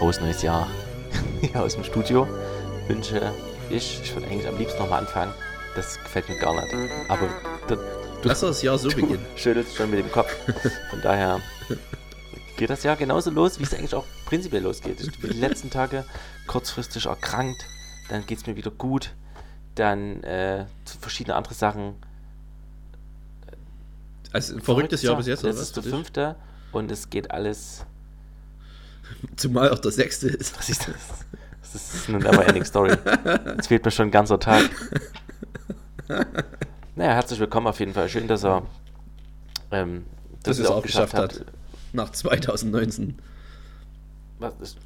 frohes neues Jahr hier aus dem Studio wünsche ich. Ich würde eigentlich am liebsten nochmal anfangen. Das gefällt mir gar nicht. Aber du, Lass das Jahr so beginnen. schüttelst schon mit dem Kopf. Von daher geht das Jahr genauso los, wie es eigentlich auch prinzipiell losgeht. Ich bin die letzten Tage kurzfristig erkrankt, dann geht es mir wieder gut, dann äh, verschiedene andere Sachen. Also ein verrücktes Jahr bis jetzt, Das oder was? ist der fünfte und es geht alles. Zumal auch der sechste ist. Was ist das? Das ist eine never-ending Story. Jetzt fehlt mir schon ein ganzer Tag. Naja, herzlich willkommen auf jeden Fall. Schön, dass er ähm, Dass es auch geschafft hat. Nach 2019. Was ist,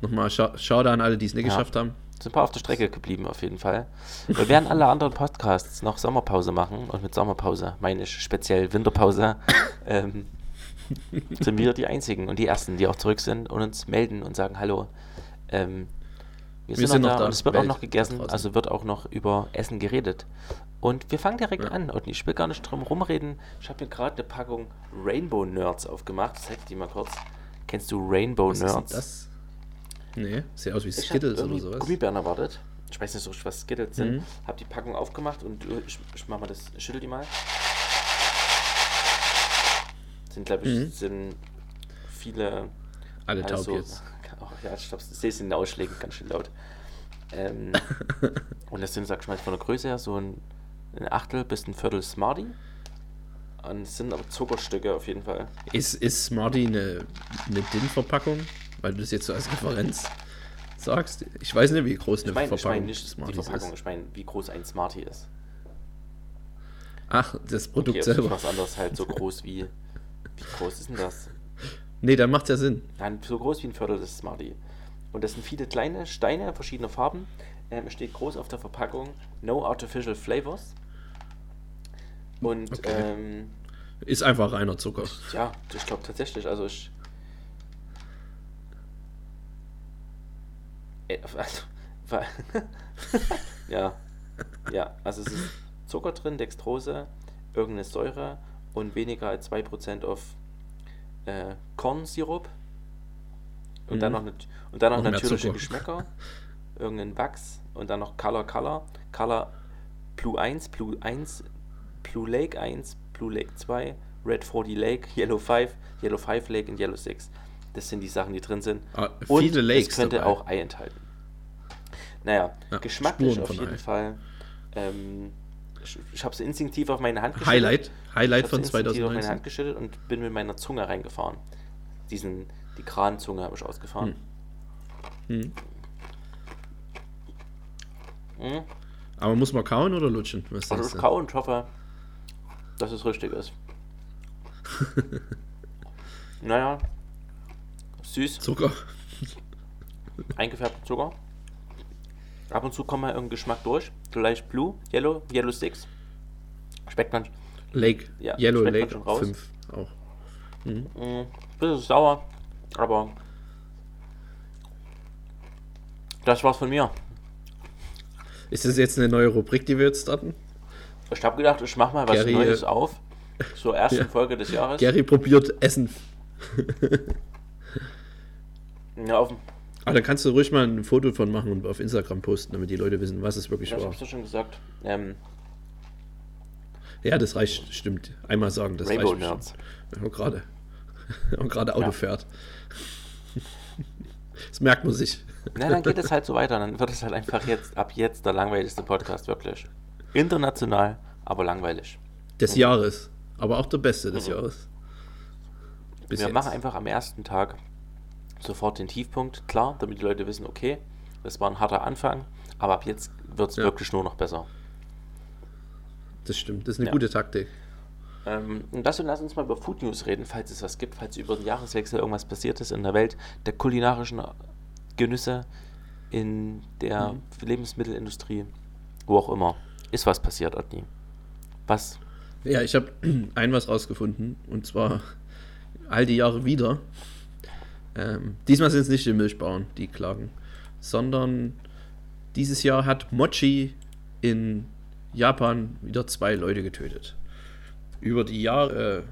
Nochmal scha Schade an alle, die es nicht Ja. geschafft haben. sind ein paar auf der Strecke geblieben auf jeden Fall. Wir werden alle anderen Podcasts noch Sommerpause machen und mit Sommerpause meine ich speziell Winterpause. ähm, sind wir die einzigen und die ersten, die auch zurück sind und uns melden und sagen Hallo. Ähm, wir, sind, noch da, und es wird auch Welt noch da gegessen, also wird auch noch über Essen geredet. Und wir fangen direkt Ja. an und ich will gar nicht drum rumreden. Ich habe mir gerade eine Packung Rainbow Nerds aufgemacht. Zeig die mal kurz. Kennst du Rainbow Was ist Nerds? das? Nee, sieht aus wie Skittles oder sowas. Gummibären erwartet. Ich weiß nicht so, was Skittles sind. Mhm. Hab die Packung aufgemacht und äh, ich, ich mach mal das, schüttel die mal. Sind, glaube ich, Mhm. sind viele. Alle taub also, jetzt. Oh, ja, ich glaube, ich sehe es in den Ausschlägen ganz schön laut. Ähm, und das sind, sag ich mal, von der Größe her so ein, ein Achtel bis ein Viertel Smarty. Und es sind aber Zuckerstücke auf jeden Fall. Ist, ist Smarty eine, eine DIN-Verpackung? Weil du das jetzt so als Referenz sagst. Ich weiß nicht, wie groß eine Ich meine ich Verpackung mein nicht die Smarties Verpackung, ist. ich meine, wie groß ein Smarty ist. Ach, das Produkt Okay, also selber. was anderes halt so groß wie. Wie groß ist denn das? Nee, dann macht ja Sinn. Nein, so groß wie ein Viertel des Smarty. Und das sind viele kleine Steine verschiedener Farben. Ähm, es steht groß auf der Verpackung No Artificial Flavors. Und Okay. ähm, Ist einfach reiner Zucker. ja, ich glaube tatsächlich, also ich. Also, ja, ja, also es ist Zucker drin, Dextrose, irgendeine Säure und weniger als 2% auf äh, Kornsirup. Und, dann Mhm. noch, nat- und dann noch Noch mehr natürliche. Geschmäcker, irgendein Wachs und dann noch Color Color, Color Blue 1, Blue 1, Blue Lake 1, Blue Lake 2, Red 40 Lake, Yellow 5, Yellow 5 Lake und Yellow 6. Das sind die Sachen, die drin sind. Ah, Und es könnte dabei. auch Ei enthalten. Naja, Ja, geschmacklich Spuren auf jeden Ei. Fall. Ähm, ich habe es instinktiv auf meine Hand geschüttet. Highlight, Highlight Ich von hab's instinktiv auf meine 2019. Hand geschüttet und bin mit meiner Zunge reingefahren. Diesen, die Kranzunge habe ich ausgefahren. Hm. Mhm. Aber muss man kauen oder lutschen? Was Also ich du? kau und hoffe, dass es richtig ist. naja, süß, Zucker. eingefärbter Zucker. Ab und zu kommt mal irgendein Geschmack durch. Vielleicht Blue, Yellow, Yellow Six. Schmeckt man Lake. Ja, Yellow Lake schon raus. 5 auch. mh, ein bisschen sauer, aber das war's von mir. Ist das jetzt eine neue Rubrik, die wir jetzt starten? Ich habe gedacht, ich mache mal was Gary, Neues äh, auf. Zur ersten Ja. Folge des Jahres. Gary probiert Essen. Ja, auf, Ah, da kannst du ruhig mal ein Foto von machen und auf Instagram posten, damit die Leute wissen, was es wirklich ja, ich war. hab's ja schon gesagt. Ähm, Ja, das reicht, stimmt. Einmal sagen, das Rainbow reicht. Nerds. Und gerade. Und gerade Auto Ja. fährt. Das merkt man sich. Na, dann geht es halt so weiter. Dann wird es halt einfach jetzt, ab jetzt der langweiligste Podcast, wirklich. International, aber langweilig. Des Jahres. Aber auch der beste des Mhm. Jahres. Bis Wir jetzt. machen einfach am ersten Tag sofort den Tiefpunkt, klar, damit die Leute wissen, okay, das war ein harter Anfang, aber ab jetzt wird es Ja. wirklich nur noch besser. Das stimmt. Das ist eine Ja. gute Taktik. Ähm, und das und lass uns mal über Food News reden, falls es was gibt, falls über den Jahreswechsel irgendwas passiert ist in der Welt der kulinarischen Genüsse, in der Mhm. Lebensmittelindustrie, wo auch immer. Ist was passiert, Otni? Was? Ja, ich habe ein was rausgefunden. Und zwar all die Jahre wieder. Ähm, diesmal sind es nicht die Milchbauern, die klagen. Sondern dieses Jahr hat Mochi in Japan wieder zwei Leute getötet. Über die Jahre äh,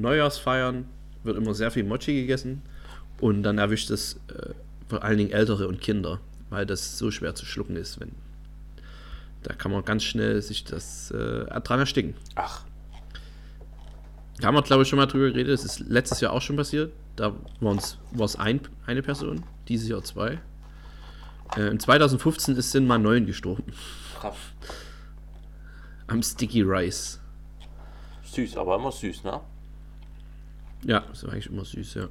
Neujahrsfeiern wird immer sehr viel Mochi gegessen. Und dann erwischt es äh, vor allen Dingen Ältere und Kinder, weil das so schwer zu schlucken ist, wenn da kann man ganz schnell sich das äh, dran ersticken. Ach, Da haben wir, glaube ich, schon mal drüber geredet. Das ist letztes Jahr auch schon passiert. Da war es ein, eine Person, dieses Jahr zwei. Äh, in 2015 ist, sind mal neun gestorben. krass. Am Sticky Rice. Süß, aber immer süß, ne? Ja, ist eigentlich immer süß, ja.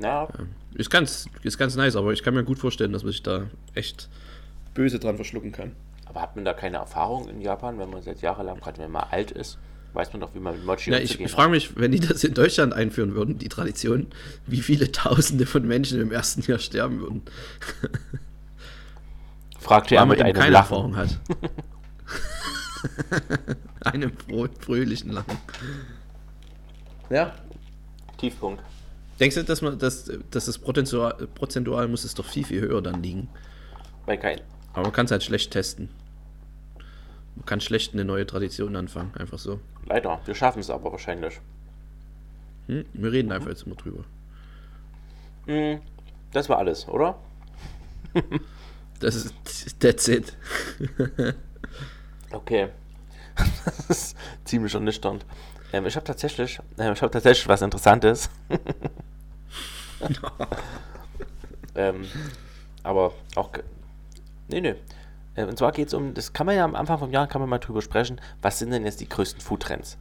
Ja, Ist ganz, ist ganz nice, aber ich kann mir gut vorstellen, dass man sich da echt böse dran verschlucken kann. aber hat man da keine Erfahrung in Japan, wenn man seit jahrelang, gerade wenn man alt ist, weiß man doch, wie man mit Mochi Ja, ich, ich frage mich, wenn die das in Deutschland einführen würden, die Tradition, wie viele Tausende von Menschen im ersten Jahr sterben würden. Fragte er mit einem keine Lachen. Erfahrung hat. einem fröhlichen Lachen. Ja. Tiefpunkt. Denkst du, dass man dass, dass das prozentual, prozentual muss es doch viel, viel höher dann liegen? Bei kein. Aber man kann es halt schlecht testen. Man kann schlecht eine neue Tradition anfangen, einfach so. Leider, wir schaffen es aber wahrscheinlich. Hm? Wir reden einfach jetzt immer drüber. Hm, das war alles, oder? Das ist that's it. Okay. das ist ziemlich ernüchternd. Ähm, ich habe tatsächlich, ähm, ich habe tatsächlich was Interessantes. ähm, aber auch, nee, nee. Äh, Und zwar geht es um, das kann man ja am Anfang vom Jahr, kann man mal drüber sprechen, was sind denn jetzt die größten Foodtrends?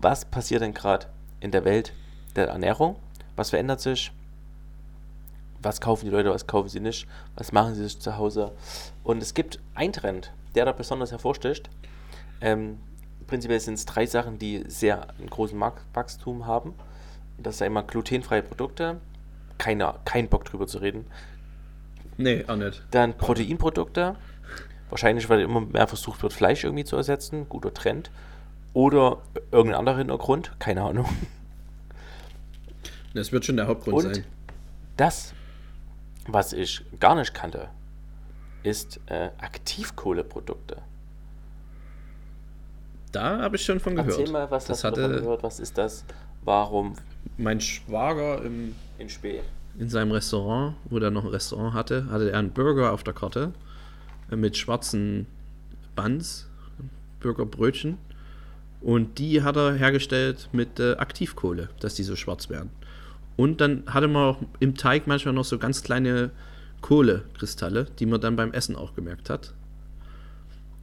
Was passiert denn gerade in der Welt der Ernährung? Was verändert sich? Was kaufen die Leute, was kaufen sie nicht? Was machen sie sich zu Hause? Und es gibt einen Trend, der da besonders hervorsticht. Ähm, prinzipiell sind es drei Sachen, die sehr einen großen Marktwachstum haben. Das ist einmal glutenfreie Produkte, keine, kein Bock drüber zu reden. Nee, auch nicht. Dann Proteinprodukte, wahrscheinlich, weil immer mehr versucht wird, Fleisch irgendwie zu ersetzen, guter Trend. Oder irgendein anderer Hintergrund, keine Ahnung. Das wird schon der Hauptgrund Und sein. das, was ich gar nicht kannte, ist äh, Aktivkohleprodukte. Da habe ich schon von gehört. Erzähl mal, was das hast du davon gehört? Was ist das? Warum mein Schwager im, in Spee? in seinem Restaurant, wo er noch ein Restaurant hatte, hatte er einen Burger auf der Karte mit schwarzen Buns, Burgerbrötchen. Und die hat er hergestellt mit äh, Aktivkohle, dass die so schwarz werden. Und dann hatte man auch im Teig manchmal noch so ganz kleine Kohlekristalle, die man dann beim Essen auch gemerkt hat.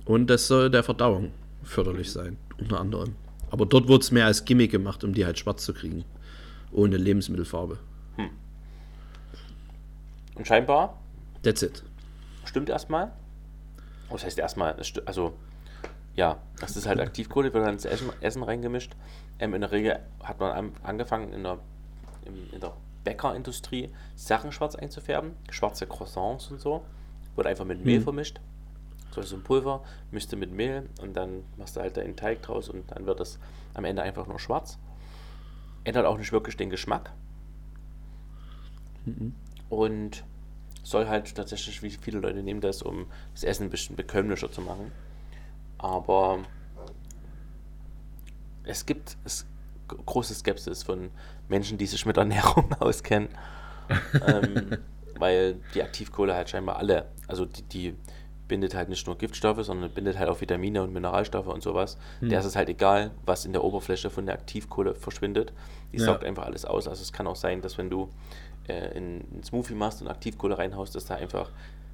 Und das soll der Verdauung förderlich sein, unter anderem. Aber dort wurde es mehr als Gimmick gemacht, um die halt schwarz zu kriegen. Ohne Lebensmittelfarbe. Und scheinbar That's it. stimmt erstmal. Was heißt erstmal? Also, ja, das ist halt Aktivkohle, wird dann ins Essen, Essen reingemischt. Ähm, in der Regel hat man an, angefangen in der, in der Bäckerindustrie Sachen schwarz einzufärben, schwarze Croissants und so. Wird einfach mit Mehl Hm. vermischt. So ist ein Pulver, mischt du mit Mehl und dann machst du halt da einen Teig draus und dann wird das am Ende einfach nur schwarz. Ändert auch nicht wirklich den Geschmack. Und soll halt tatsächlich, wie viele Leute nehmen das, um das Essen ein bisschen bekömmlicher zu machen. Aber es gibt es, große Skepsis von Menschen, die sich mit Ernährung auskennen. ähm, weil die Aktivkohle halt scheinbar alle, also die, die bindet halt nicht nur Giftstoffe, sondern bindet halt auch Vitamine und Mineralstoffe und sowas. Der ist es halt egal, was in der Oberfläche von der Aktivkohle verschwindet. Die Ja. saugt einfach alles aus. Also es kann auch sein, dass wenn du äh, in einen Smoothie machst und Aktivkohle reinhaust, dass da einfach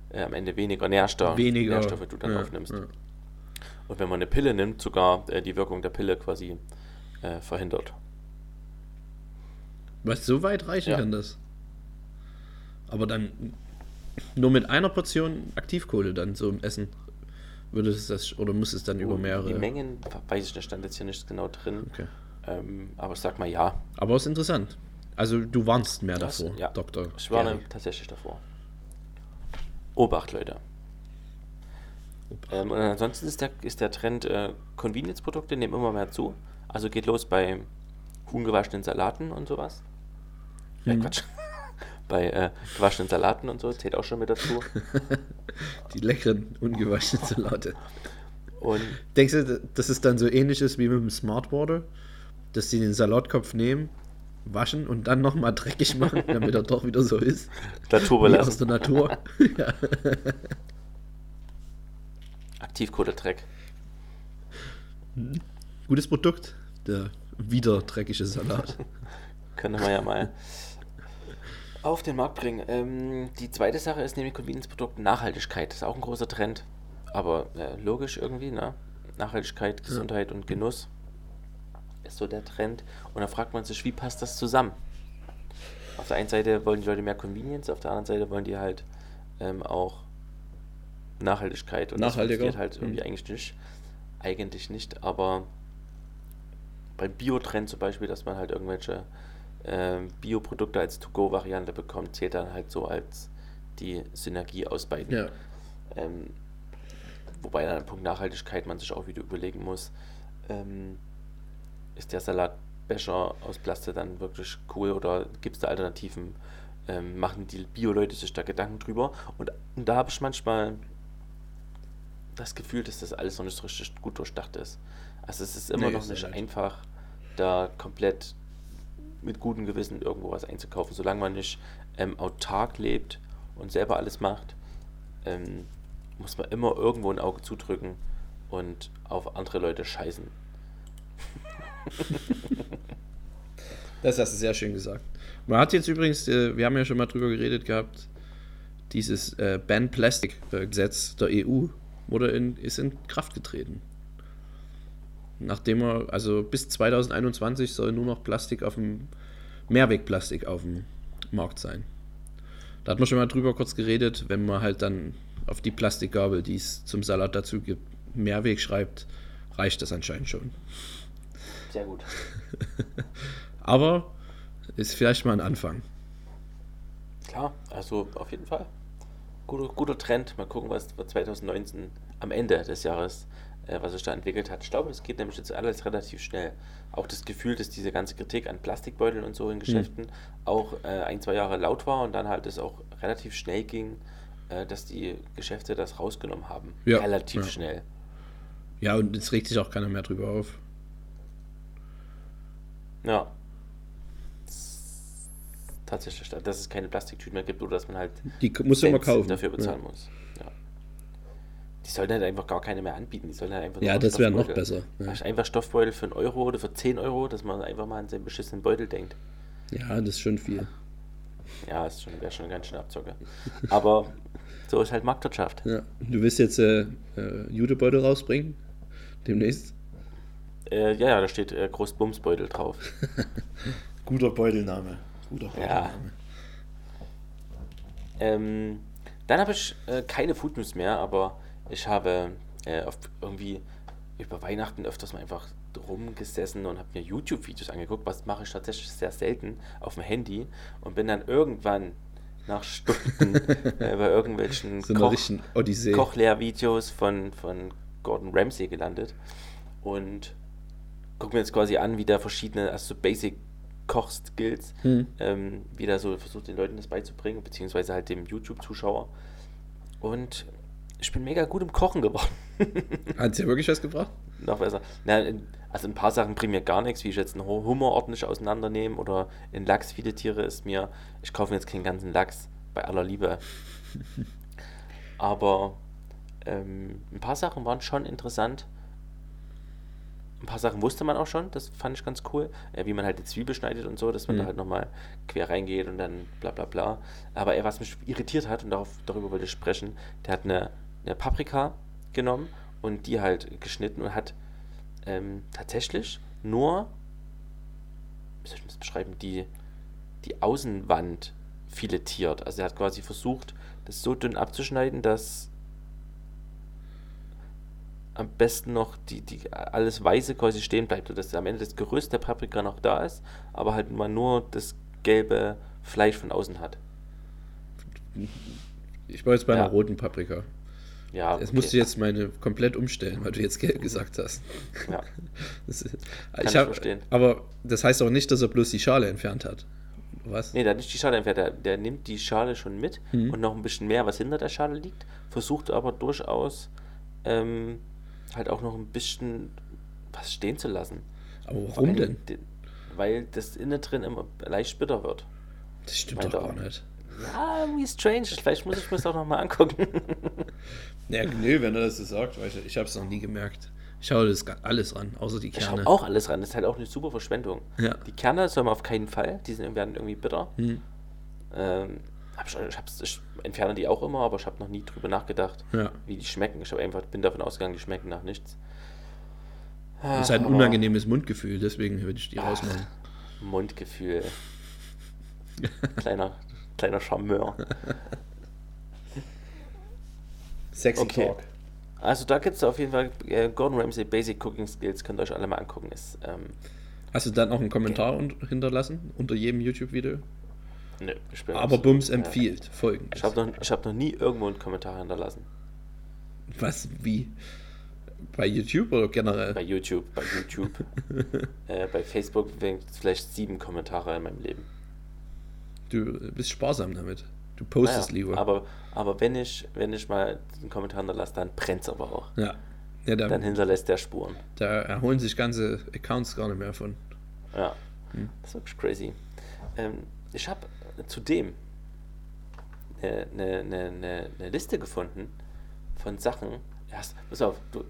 äh, am Ende weniger Nährstoff, Weniger. Nährstoffe du dann Ja, aufnimmst. ja. Und wenn man eine Pille nimmt, sogar äh, die Wirkung der Pille quasi äh, verhindert. Was, so weit reichen Ja. kann das? Aber dann nur mit einer Portion Aktivkohle dann so im Essen würde es das, oder muss es dann über mehrere... Die Mengen, weiß ich nicht, stand jetzt hier nicht genau drin. Okay. Ähm, aber ich sag mal ja. Aber ist interessant. Also du warnst mehr Das- davor, ja. Doktor. Ich warne Gary. tatsächlich davor. Obacht, Leute. Ähm, und ansonsten ist der, ist der Trend, äh, Convenience-Produkte nehmen immer mehr zu. Also geht los bei ungewaschenen Salaten und sowas. Äh, Mhm. Quatsch. bei äh, gewaschenen Salaten und so, zählt auch schon mit dazu. Die leckeren, ungewaschenen Salate. Und Denkst du, dass es dann so ähnlich ist wie mit dem Smart Water? Dass sie den Salatkopf nehmen, waschen und dann nochmal dreckig machen, damit er doch wieder so ist. Natur Wie belassen. aus der Natur. ja. Aktivkohle-Dreck. Gutes Produkt, der wieder dreckige Salat. Können wir ja mal auf den Markt bringen. Ähm, die zweite Sache ist nämlich Convenience-Produkt Nachhaltigkeit. Das ist auch ein großer Trend, aber äh, logisch irgendwie, ne? Nachhaltigkeit, Gesundheit und Genuss ist so der Trend. Und da fragt man sich, wie passt das zusammen? Auf der einen Seite wollen die Leute mehr Convenience, auf der anderen Seite wollen die halt ähm, auch Nachhaltigkeit. Und Nachhaltiger. das halt irgendwie Mhm. eigentlich nicht. Eigentlich nicht, aber beim Biotrend zum Beispiel, dass man halt irgendwelche ähm, Bioprodukte als To-Go-Variante bekommt, zählt dann halt so als die Synergie aus beiden. Ja. Ähm, wobei dann der Punkt Nachhaltigkeit man sich auch wieder überlegen muss, ähm, ist der Salatbecher aus Plastik dann wirklich cool oder gibt es da Alternativen? Ähm, machen die Bio-Leute sich da Gedanken drüber? Und, und da habe ich manchmal das Gefühl, dass das alles noch nicht so richtig gut durchdacht ist. Also es ist immer Nee, noch ist nicht nicht. einfach, da komplett mit gutem Gewissen irgendwo was einzukaufen, solange man nicht ähm, autark lebt und selber alles macht, ähm, muss man immer irgendwo ein Auge zudrücken und auf andere Leute scheißen. Das hast du sehr schön gesagt. Man hat jetzt übrigens, äh, wir haben ja schon mal drüber geredet gehabt, dieses äh, Ban Plastic äh, Gesetz der EU wurde in, ist in Kraft getreten. Nachdem er, also bis 2021 soll nur noch Plastik auf dem, Mehrwegplastik auf dem Markt sein. Da hat man schon mal drüber kurz geredet, wenn man halt dann auf die Plastikgabel, die es zum Salat dazu gibt, Mehrweg schreibt, reicht das anscheinend schon. Sehr gut. Aber ist vielleicht mal ein Anfang. Klar, also auf jeden Fall. Guter, guter Trend. Mal gucken, was 2019 am Ende des Jahres, äh, was sich da entwickelt hat. Ich glaube, das geht nämlich jetzt alles relativ schnell. Auch das Gefühl, dass diese ganze Kritik an Plastikbeuteln und so in Geschäften auch äh, ein, zwei Jahre laut war und dann halt es auch relativ schnell ging, äh, dass die Geschäfte das rausgenommen haben. Ja, relativ ja. schnell. Ja, und jetzt regt sich auch keiner mehr drüber auf. Ja. Tatsächlich, dass es keine Plastiktüten mehr gibt oder dass man halt Die du immer kaufen. dafür bezahlen ja. muss. Ja. Die sollten halt einfach gar keine mehr anbieten. Die sollen halt einfach Ja, das wäre noch besser. Ja. Einfach Stoffbeutel für einen Euro oder für 10 Euro, dass man einfach mal an seinen beschissenen Beutel denkt. ja, das ist schon viel. Ja, das schon, wäre schon ganz schöne Abzocke. Aber so ist halt Marktwirtschaft. Ja. Du willst jetzt äh, äh, Judebeutel rausbringen? Demnächst? Äh, ja, ja, da steht äh, Großbumsbeutel drauf. Guter Beutelname. Guter Ja. Ähm, dann habe ich äh, keine Food News mehr, aber ich habe äh, irgendwie über Weihnachten öfters mal einfach rumgesessen und habe mir YouTube-Videos angeguckt, was mache ich tatsächlich sehr selten auf dem Handy und bin dann irgendwann nach Stunden äh, bei irgendwelchen So Koch. Kochlehrvideos von, von Gordon Ramsay gelandet und gucke mir jetzt quasi an, wie der verschiedene, also so Basic Koch-Skills, Hm. ähm, wie der so versucht, den Leuten das beizubringen, beziehungsweise halt dem YouTube-Zuschauer. Und ich bin mega gut im Kochen geworden. Hat es ja wirklich was gebracht? Noch besser. Na, also ein paar Sachen bringen mir gar nichts, wie ich jetzt einen Hu- Hummer ordentlich auseinandernehme oder in Lachs filetiere, ist mir, ich kaufe mir jetzt keinen ganzen Lachs, bei aller Liebe. Aber ähm, ein paar Sachen waren schon interessant. Ein paar Sachen wusste man auch schon, das fand ich ganz cool. Äh, wie man halt die Zwiebel schneidet und so, dass man Mhm. da halt nochmal quer reingeht und dann bla bla bla. Aber er, was mich irritiert hat, und darauf, darüber wollte ich sprechen, der hat eine, eine Paprika genommen und die halt geschnitten und hat ähm, tatsächlich nur, wie soll ich das beschreiben, die, die Außenwand filetiert. Also er hat quasi versucht, das so dünn abzuschneiden, dass am besten noch die, die alles Weiße quasi stehen bleibt und dass am Ende das Gerüst der Paprika noch da ist, aber halt man nur das gelbe Fleisch von außen hat. Ich war jetzt bei Ja. einer roten Paprika. Ja, Jetzt okay. musst du jetzt meine komplett umstellen, weil du jetzt gelb gesagt hast. Ja. Das ist, ich hab- verstehen. Aber das heißt auch nicht, dass er bloß die Schale entfernt hat. Was? Nee, der hat nicht die Schale entfernt, der, der nimmt die Schale schon mit Mhm. und noch ein bisschen mehr, was hinter der Schale liegt, versucht aber durchaus ähm, halt auch noch ein bisschen was stehen zu lassen. Aber warum allem denn? Den, weil das innen drin immer leicht bitter wird. Das stimmt Meint doch gar nicht. Ja, irgendwie strange. Vielleicht muss ich mir das auch nochmal angucken. Ja, nö, wenn er das so sagt, weißt du, ich habe es noch nie gemerkt. Ich schaue das alles ran, außer die Ich Kerne. habe auch alles ran. Das ist halt auch eine super Verschwendung. Ja. Die Kerne soll man auf keinen Fall. Die sind, werden irgendwie bitter. Hm. Ähm, hab schon, ich, ich entferne die auch immer, aber ich habe noch nie drüber nachgedacht, Ja. wie die schmecken. Ich einfach, bin davon ausgegangen, die schmecken nach nichts. Das ist halt ein Aber- unangenehmes Mundgefühl, deswegen würde ich die rausmachen. Mundgefühl. kleiner, kleiner Charmeur. Sexy Okay. Also da gibt es auf jeden Fall äh, Gordon Ramsay Basic Cooking Skills, könnt ihr euch alle mal angucken. Ist, ähm, Hast du dann auch einen Kommentar un hinterlassen unter jedem YouTube-Video? Bin Aber Bums empfiehlt folgendes. Ich habe noch, ich hab noch nie irgendwo einen Kommentar hinterlassen. Was, wie? Bei YouTube oder generell? Bei YouTube, bei YouTube. äh, bei Facebook vielleicht sieben Kommentare in meinem Leben. Du bist sparsam damit. Du postest Naja, lieber. Aber, aber wenn ich, wenn ich mal einen Kommentar hinterlasse, dann brennt es aber auch. ja. Ja, da, Dann hinterlässt der Spuren. da erholen sich ganze Accounts gar nicht mehr von. Ja, Hm. das ist wirklich crazy. Ähm, ich habe zudem eine, eine, eine, eine, Liste gefunden von Sachen. Erst, pass auf, du,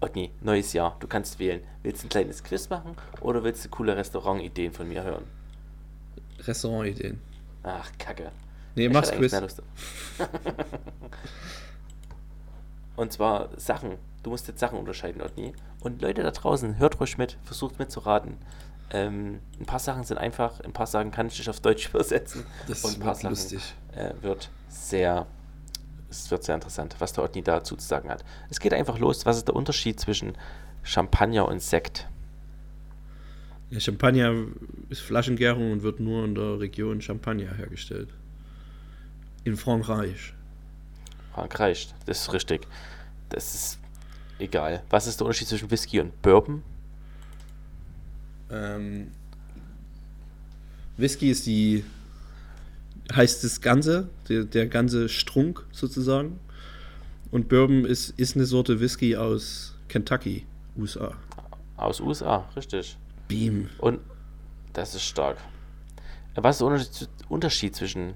Otni, neues Jahr, du kannst wählen. Willst du ein kleines Quiz machen oder willst du coole Restaurantideen von mir hören? Restaurantideen. Ach, Kacke. Nee, Ich mach's Quiz. Und zwar Sachen. Du musst jetzt Sachen unterscheiden, Otni. Und Leute da draußen, hört ruhig mit, versucht mitzuraten. Ähm, ein paar Sachen sind einfach, ein paar Sachen kann ich nicht auf Deutsch übersetzen. Das und ein paar wird Sachen lustig. Äh, wird sehr, es wird sehr interessant, was der Otni dazu zu sagen hat. Es geht einfach los. Was ist der Unterschied zwischen Champagner und Sekt? Ja, Champagner ist Flaschengärung und wird nur in der Region Champagner hergestellt. In Frankreich. Frankreich, das ist richtig. Das ist egal. Was ist der Unterschied zwischen Whisky und Bourbon? Ähm, Whisky ist die, heißt das Ganze, der, der ganze Strunk sozusagen. Und Bourbon ist, ist eine Sorte Whisky aus Kentucky, USA. Aus USA, richtig. Beam. Und das ist stark. Was ist der Unterschied, Unterschied zwischen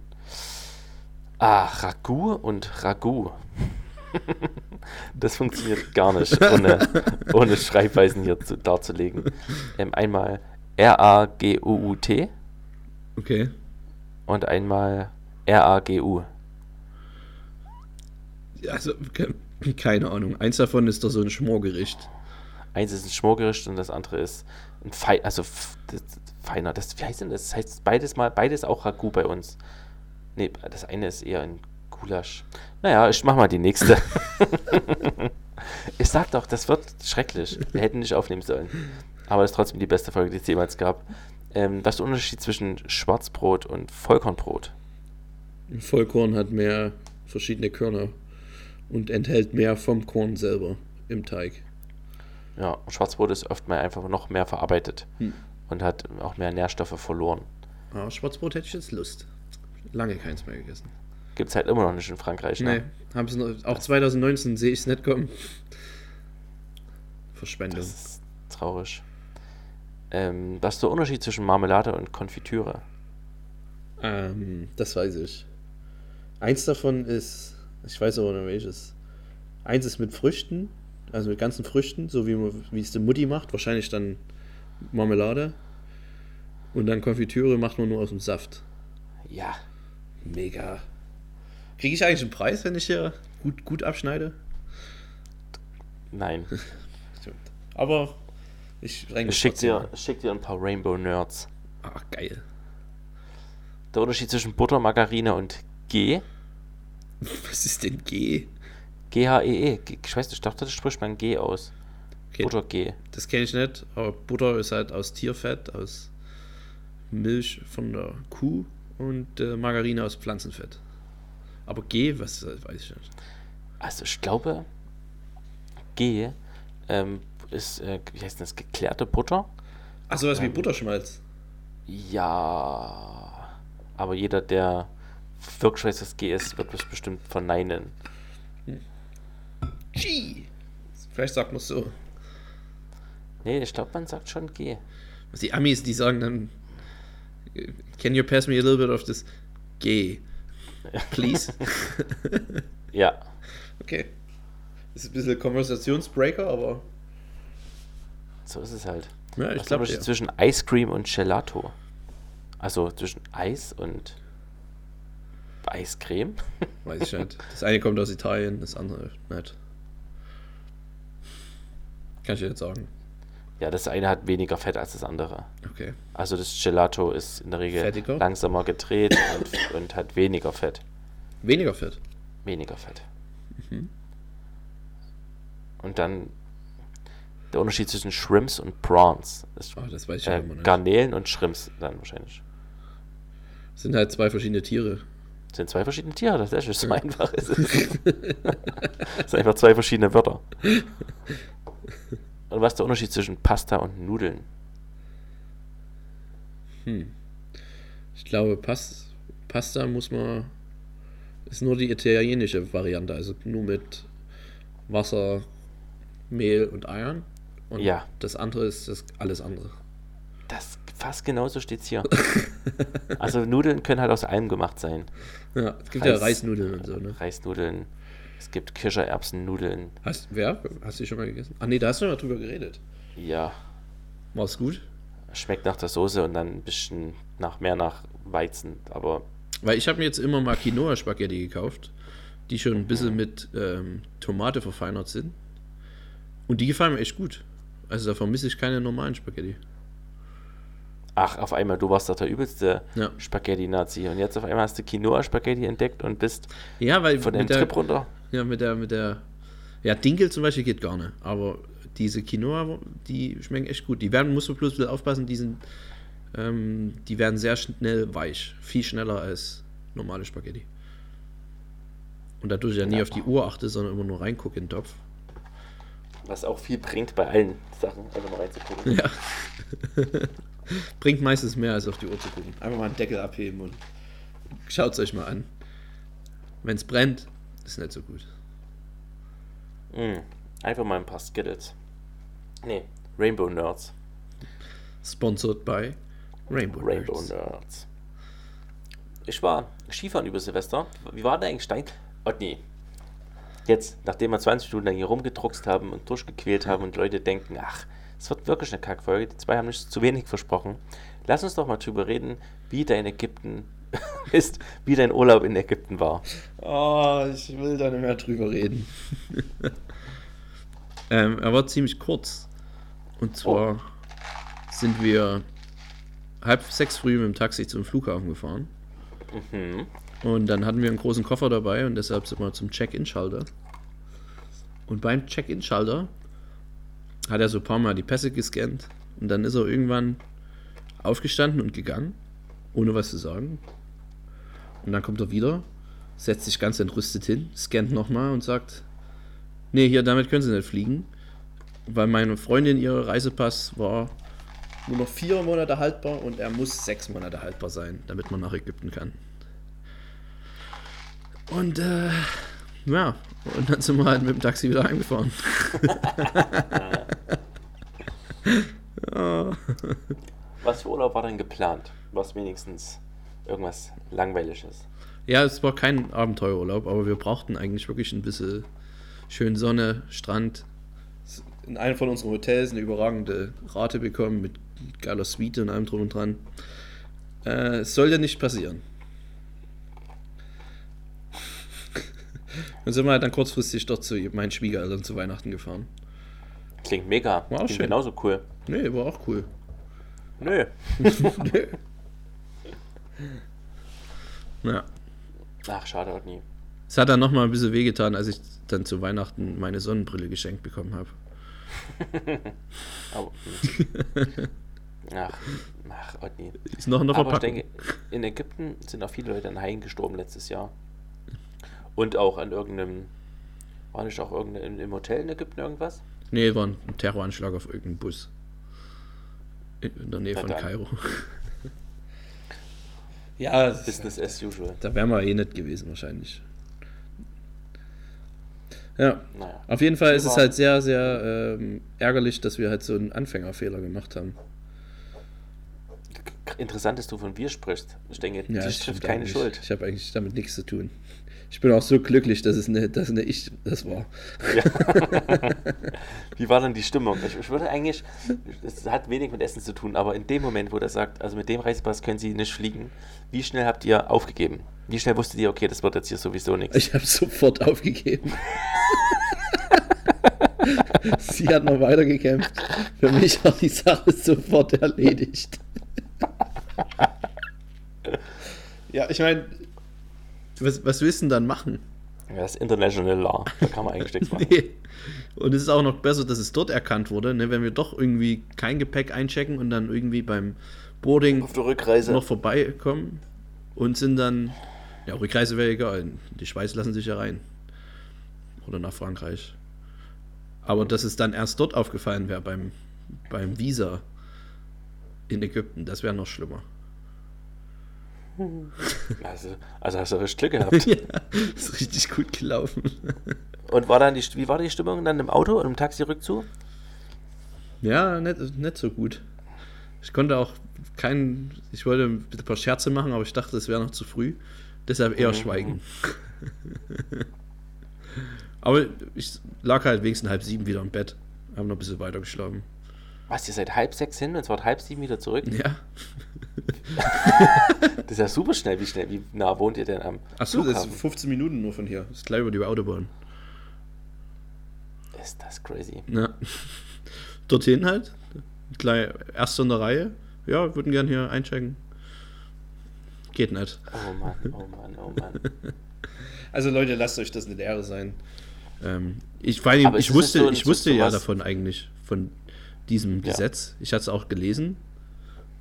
ah, Ragout und Ragout? Das funktioniert gar nicht, ohne, ohne Schreibweisen hier zu, darzulegen. Ähm, einmal R-A-G-U-U-T Okay. und einmal R-A-G-U. Also, ke- keine Ahnung. Eins davon ist doch so ein Schmorgericht. Eins ist ein Schmorgericht und das andere ist ein Fei also das, feiner. Das, wie heißt denn das? Das heißt beides mal, beides auch Ragout bei uns. Nee, das eine ist eher ein Gulasch. Naja, ich mach mal die nächste. ich sag doch, das wird schrecklich. Wir hätten nicht aufnehmen sollen. Aber das ist trotzdem die beste Folge, die es jemals gab. Ähm, was ist der Unterschied zwischen Schwarzbrot und Vollkornbrot? Ein Vollkorn hat mehr verschiedene Körner und enthält mehr vom Korn selber im Teig. Ja, Schwarzbrot ist oft mal einfach noch mehr verarbeitet Hm. und hat auch mehr Nährstoffe verloren. Aber Schwarzbrot hätte ich jetzt Lust. Lange keins mehr gegessen. Gibt es halt immer noch nicht in Frankreich. Nee, Ne? haben sie auch 2019 sehe ich es nicht kommen. Verschwendung. Das ist traurig. Ähm, was ist der Unterschied zwischen Marmelade und Konfitüre? Ähm, das weiß ich. Eins davon ist, ich weiß aber nicht welches. Eins ist mit Früchten, also mit ganzen Früchten, so wie, wie es die Mutti macht. Wahrscheinlich dann Marmelade. Und dann Konfitüre macht man nur aus dem Saft. Ja, Mega. Kriege ich eigentlich einen Preis, wenn ich hier gut, gut abschneide? nein. Stimmt. Aber ich Ich schick dir, schick dir ein paar Rainbow Nerds. Ach, geil. Der Unterschied zwischen Butter, Margarine und G. Was ist denn G? G-H-E-E. G- Ich weiß nicht, ich dachte, das spricht man G aus. Okay, Butter G. Das kenne ich nicht, aber Butter ist halt aus Tierfett, aus Milch von der Kuh und äh, Margarine aus Pflanzenfett. Aber G, was äh, weiß ich nicht. Also ich glaube, G ähm, ist, äh, wie heißt das, geklärte Butter? Ach, sowas wie Ähm. Butterschmalz. Ja. Aber jeder, der wirklich weiß, was G ist, wird mich bestimmt verneinen. G. Vielleicht sagt man es so. Nee, ich glaube, man sagt schon G. Die Amis, die sagen dann, can you pass me a little bit of this G, please? Ja. okay. Ist ein bisschen Konversationsbreaker, aber So ist es halt. ja, ich glaube ja. zwischen Ice Cream und Gelato? Also zwischen Eis und Eiscreme? Weiß ich nicht. Das eine kommt aus Italien, das andere nicht. Kann ich dir nicht sagen. Ja, das eine hat weniger Fett als das andere. Okay. Also das Gelato ist in der Regel Fettiger? langsamer gedreht und, und hat weniger Fett. Weniger Fett. Weniger Fett. Mhm. Und dann der Unterschied zwischen Shrimps und Prawns. Ist, Oh, das weiß ich äh, immer nicht. Garnelen und Shrimps dann wahrscheinlich. Das sind halt zwei verschiedene Tiere. Das sind zwei verschiedene Tiere, das ist so einfach. ist das sind einfach zwei verschiedene Wörter. Und was ist der Unterschied zwischen Pasta und Nudeln? Ich glaube, Pas Pasta muss man. Ist nur die italienische Variante, also nur mit Wasser, Mehl und Eiern. Und Ja. das andere ist das alles andere. Das fast genauso steht es hier. also Nudeln können halt aus allem gemacht sein. Ja, es gibt ja Reis- Reisnudeln und so, ne? Reisnudeln, es gibt Kichererbsennudeln. Hast, wer? Hast du die schon mal gegessen? Ah, nee, da hast du mal drüber geredet. Ja, War's gut? schmeckt nach der Soße und dann ein bisschen nach mehr nach Weizen. Aber Weil ich habe mir jetzt immer mal Quinoa-Spaghetti gekauft, die schon ein bisschen mit ähm, Tomate verfeinert sind. Und die gefallen mir echt gut. Also da vermisse ich keine normalen Spaghetti. ach, auf einmal, du warst doch der übelste Ja. Spaghetti-Nazi. Und jetzt auf einmal hast du Quinoa-Spaghetti entdeckt und bist Ja, weil von dem Trip runter. Ja, mit der, mit der, ja, Dinkel zum Beispiel geht gar nicht. Aber diese Quinoa, die schmecken echt gut. Die werden, muss man bloß ein bisschen aufpassen, die sind, ähm, die werden sehr schnell weich. Viel schneller als normale Spaghetti. Und dadurch ich ja nie auf die Uhr achte, sondern immer nur reingucke in den Topf. Was auch viel bringt bei allen Sachen, einfach mal reinzugucken. Ja. Bringt meistens mehr als auf die Uhr zu gucken. Einfach mal einen Deckel abheben und schaut es euch mal an. Wenn es brennt, ist nicht so gut. Mm, einfach mal ein paar Skittles. Nee, Rainbow Nerds. Sponsored by Rainbow, Rainbow Nerds. Nerds. Ich war Skifahren über Silvester. Wie war der eigentlich Stein? Oh nee. Jetzt, nachdem wir 20 Minuten lang hier rumgedruckst haben und durchgequält haben und Leute denken, ach, es wird wirklich eine Kackfolge, die zwei haben nicht zu wenig versprochen. Lass uns doch mal drüber reden, wie dein Ägypten ist, wie dein Urlaub in Ägypten war. Oh, ich will da nicht mehr drüber reden. ähm, er war ziemlich kurz. Und zwar sind wir halb sechs früh mit dem Taxi zum Flughafen gefahren. Mhm. Und dann hatten wir einen großen Koffer dabei und deshalb sind wir zum Check-in-Schalter. Und beim Check-in-Schalter hat er so ein paar Mal die Pässe gescannt und dann ist er irgendwann aufgestanden und gegangen, ohne was zu sagen. Und dann kommt er wieder, setzt sich ganz entrüstet hin, scannt nochmal und sagt, nee, hier, damit können Sie nicht fliegen, weil meine Freundin, ihr Reisepass war nur noch vier Monate haltbar und er muss sechs Monate haltbar sein, damit man nach Ägypten kann. Und äh, ja, und dann sind wir halt mit dem Taxi wieder heimgefahren. Was für Urlaub war denn geplant? Was wenigstens irgendwas Langweiliges? Ja, es war kein Abenteuerurlaub, aber wir brauchten eigentlich wirklich ein bisschen schön Sonne, Strand. In einem von unseren Hotels eine überragende Rate bekommen mit geiler Suite und allem drum und dran. Äh, es soll ja nicht passieren. Dann sind wir halt dann kurzfristig dort zu meinen Schwiegereltern zu Weihnachten gefahren. Klingt mega. War auch Klingt schön. genauso cool. Nee, war auch cool. Nö. Ja. Ach, schade, Otni. Es hat dann nochmal ein bisschen wehgetan, als ich dann zu Weihnachten meine Sonnenbrille geschenkt bekommen habe. Aber, ach, ach, Otni. Ist noch der Aber ich denke, in Ägypten sind auch viele Leute an Haien gestorben letztes Jahr. Und auch an irgendeinem, war nicht auch irgendein, im Hotel in Ägypten irgendwas? Nee, war ein Terroranschlag auf irgendeinen Bus. In in der Nähe Na von dann. Kairo. Ja, Business as usual. da wären wir eh nicht gewesen wahrscheinlich. Ja, Naja. auf jeden Fall ist es halt sehr, sehr ähm, ärgerlich, dass wir halt so einen Anfängerfehler gemacht haben. interessant, dass du von wir sprichst. Ich denke, Ja, die das trifft keine. Schuld. Ich habe eigentlich damit nichts zu tun. Ich bin auch so glücklich, dass es eine, dass eine ich das war. Wie war denn die Stimmung? Ich, ich würde eigentlich, es hat wenig mit Essen zu tun, aber in dem Moment, wo der sagt, also mit dem Reisepass können Sie nicht fliegen, wie schnell habt ihr aufgegeben? Wie schnell wusstet ihr, okay, das wird jetzt hier sowieso nichts? Ich habe sofort aufgegeben. Sie hat noch weiter gekämpft. Für mich war die Sache sofort erledigt. ja, ich meine, was, was willst du denn dann machen? Ja, das ist International Law. Da kann man eigentlich nichts machen. Nee. Und es ist auch noch besser, dass es dort erkannt wurde, ne? wenn wir doch irgendwie kein Gepäck einchecken und dann irgendwie beim Boarding Auf der Rückreise. noch vorbeikommen und sind dann, ja, Rückreise wäre egal. Die Schweiz lassen sich ja rein. Oder nach Frankreich. Aber dass es dann erst dort aufgefallen wäre beim, beim Visa in Ägypten, das wäre noch schlimmer. Also, also hast du richtig Glück gehabt. ja, ist richtig gut gelaufen. Und war dann die, wie war die Stimmung dann im Auto und im Taxi rückzu? Ja, nicht, nicht so gut. Ich konnte auch keinen, ich wollte ein paar Scherze machen, aber ich dachte, es wäre noch zu früh. Deshalb eher Mhm. schweigen. aber ich lag halt wenigstens halb sieben wieder im Bett. Haben noch ein bisschen weiter geschlafen. Was, ihr seid halb sechs hin und es war halb sieben wieder zurück? Ja. Das ist ja super schnell. Wie schnell, wie nah wohnt ihr denn am Achso, das ist Flughafen? 15 Minuten nur von hier. Das ist gleich über die Autobahn. Ist das crazy. Ja. Dorthin halt. Gleich erst in der Reihe. Ja, würden gern hier einchecken. Geht nicht. Oh Mann, oh Mann, oh Mann. Also Leute, lasst euch das eine Lehre sein. Ähm, ich vor allem, ich wusste, so ich wusste so ja davon eigentlich, von diesem Ja. Gesetz. Ich hatte es auch gelesen.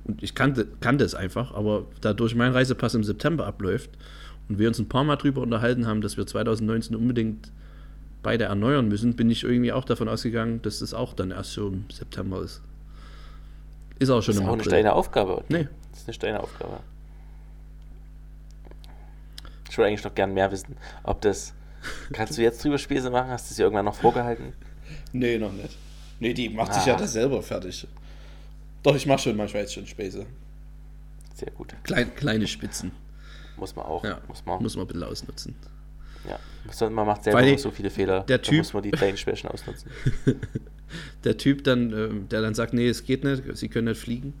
Und ich kannte, kannte es einfach, aber dadurch mein Reisepass im September abläuft und wir uns ein paar Mal drüber unterhalten haben, dass wir 2019 unbedingt beide erneuern müssen, bin ich irgendwie auch davon ausgegangen, dass das auch dann erst so im September ist. Ist auch schon Das ist im auch nicht April. deine Aufgabe. Nee. Das ist nicht deine Aufgabe. Ich würde eigentlich noch gern mehr wissen, ob das. Kannst du jetzt drüber Späße machen? Hast du es dir irgendwann noch vorgehalten? Nee, noch nicht. Nee, die macht sich ja das selber fertig. Doch, ich mache schon manchmal jetzt schon Späße. Sehr gut. Klein, kleine Spitzen. Muss man auch. Ja, Muss man. muss man ein bisschen ausnutzen. ja. Man macht selber Weil so viele Fehler. der Typ- muss man die kleinen Schwächen ausnutzen. Der Typ dann, ähm, der dann sagt, nee, es geht nicht, sie können nicht fliegen.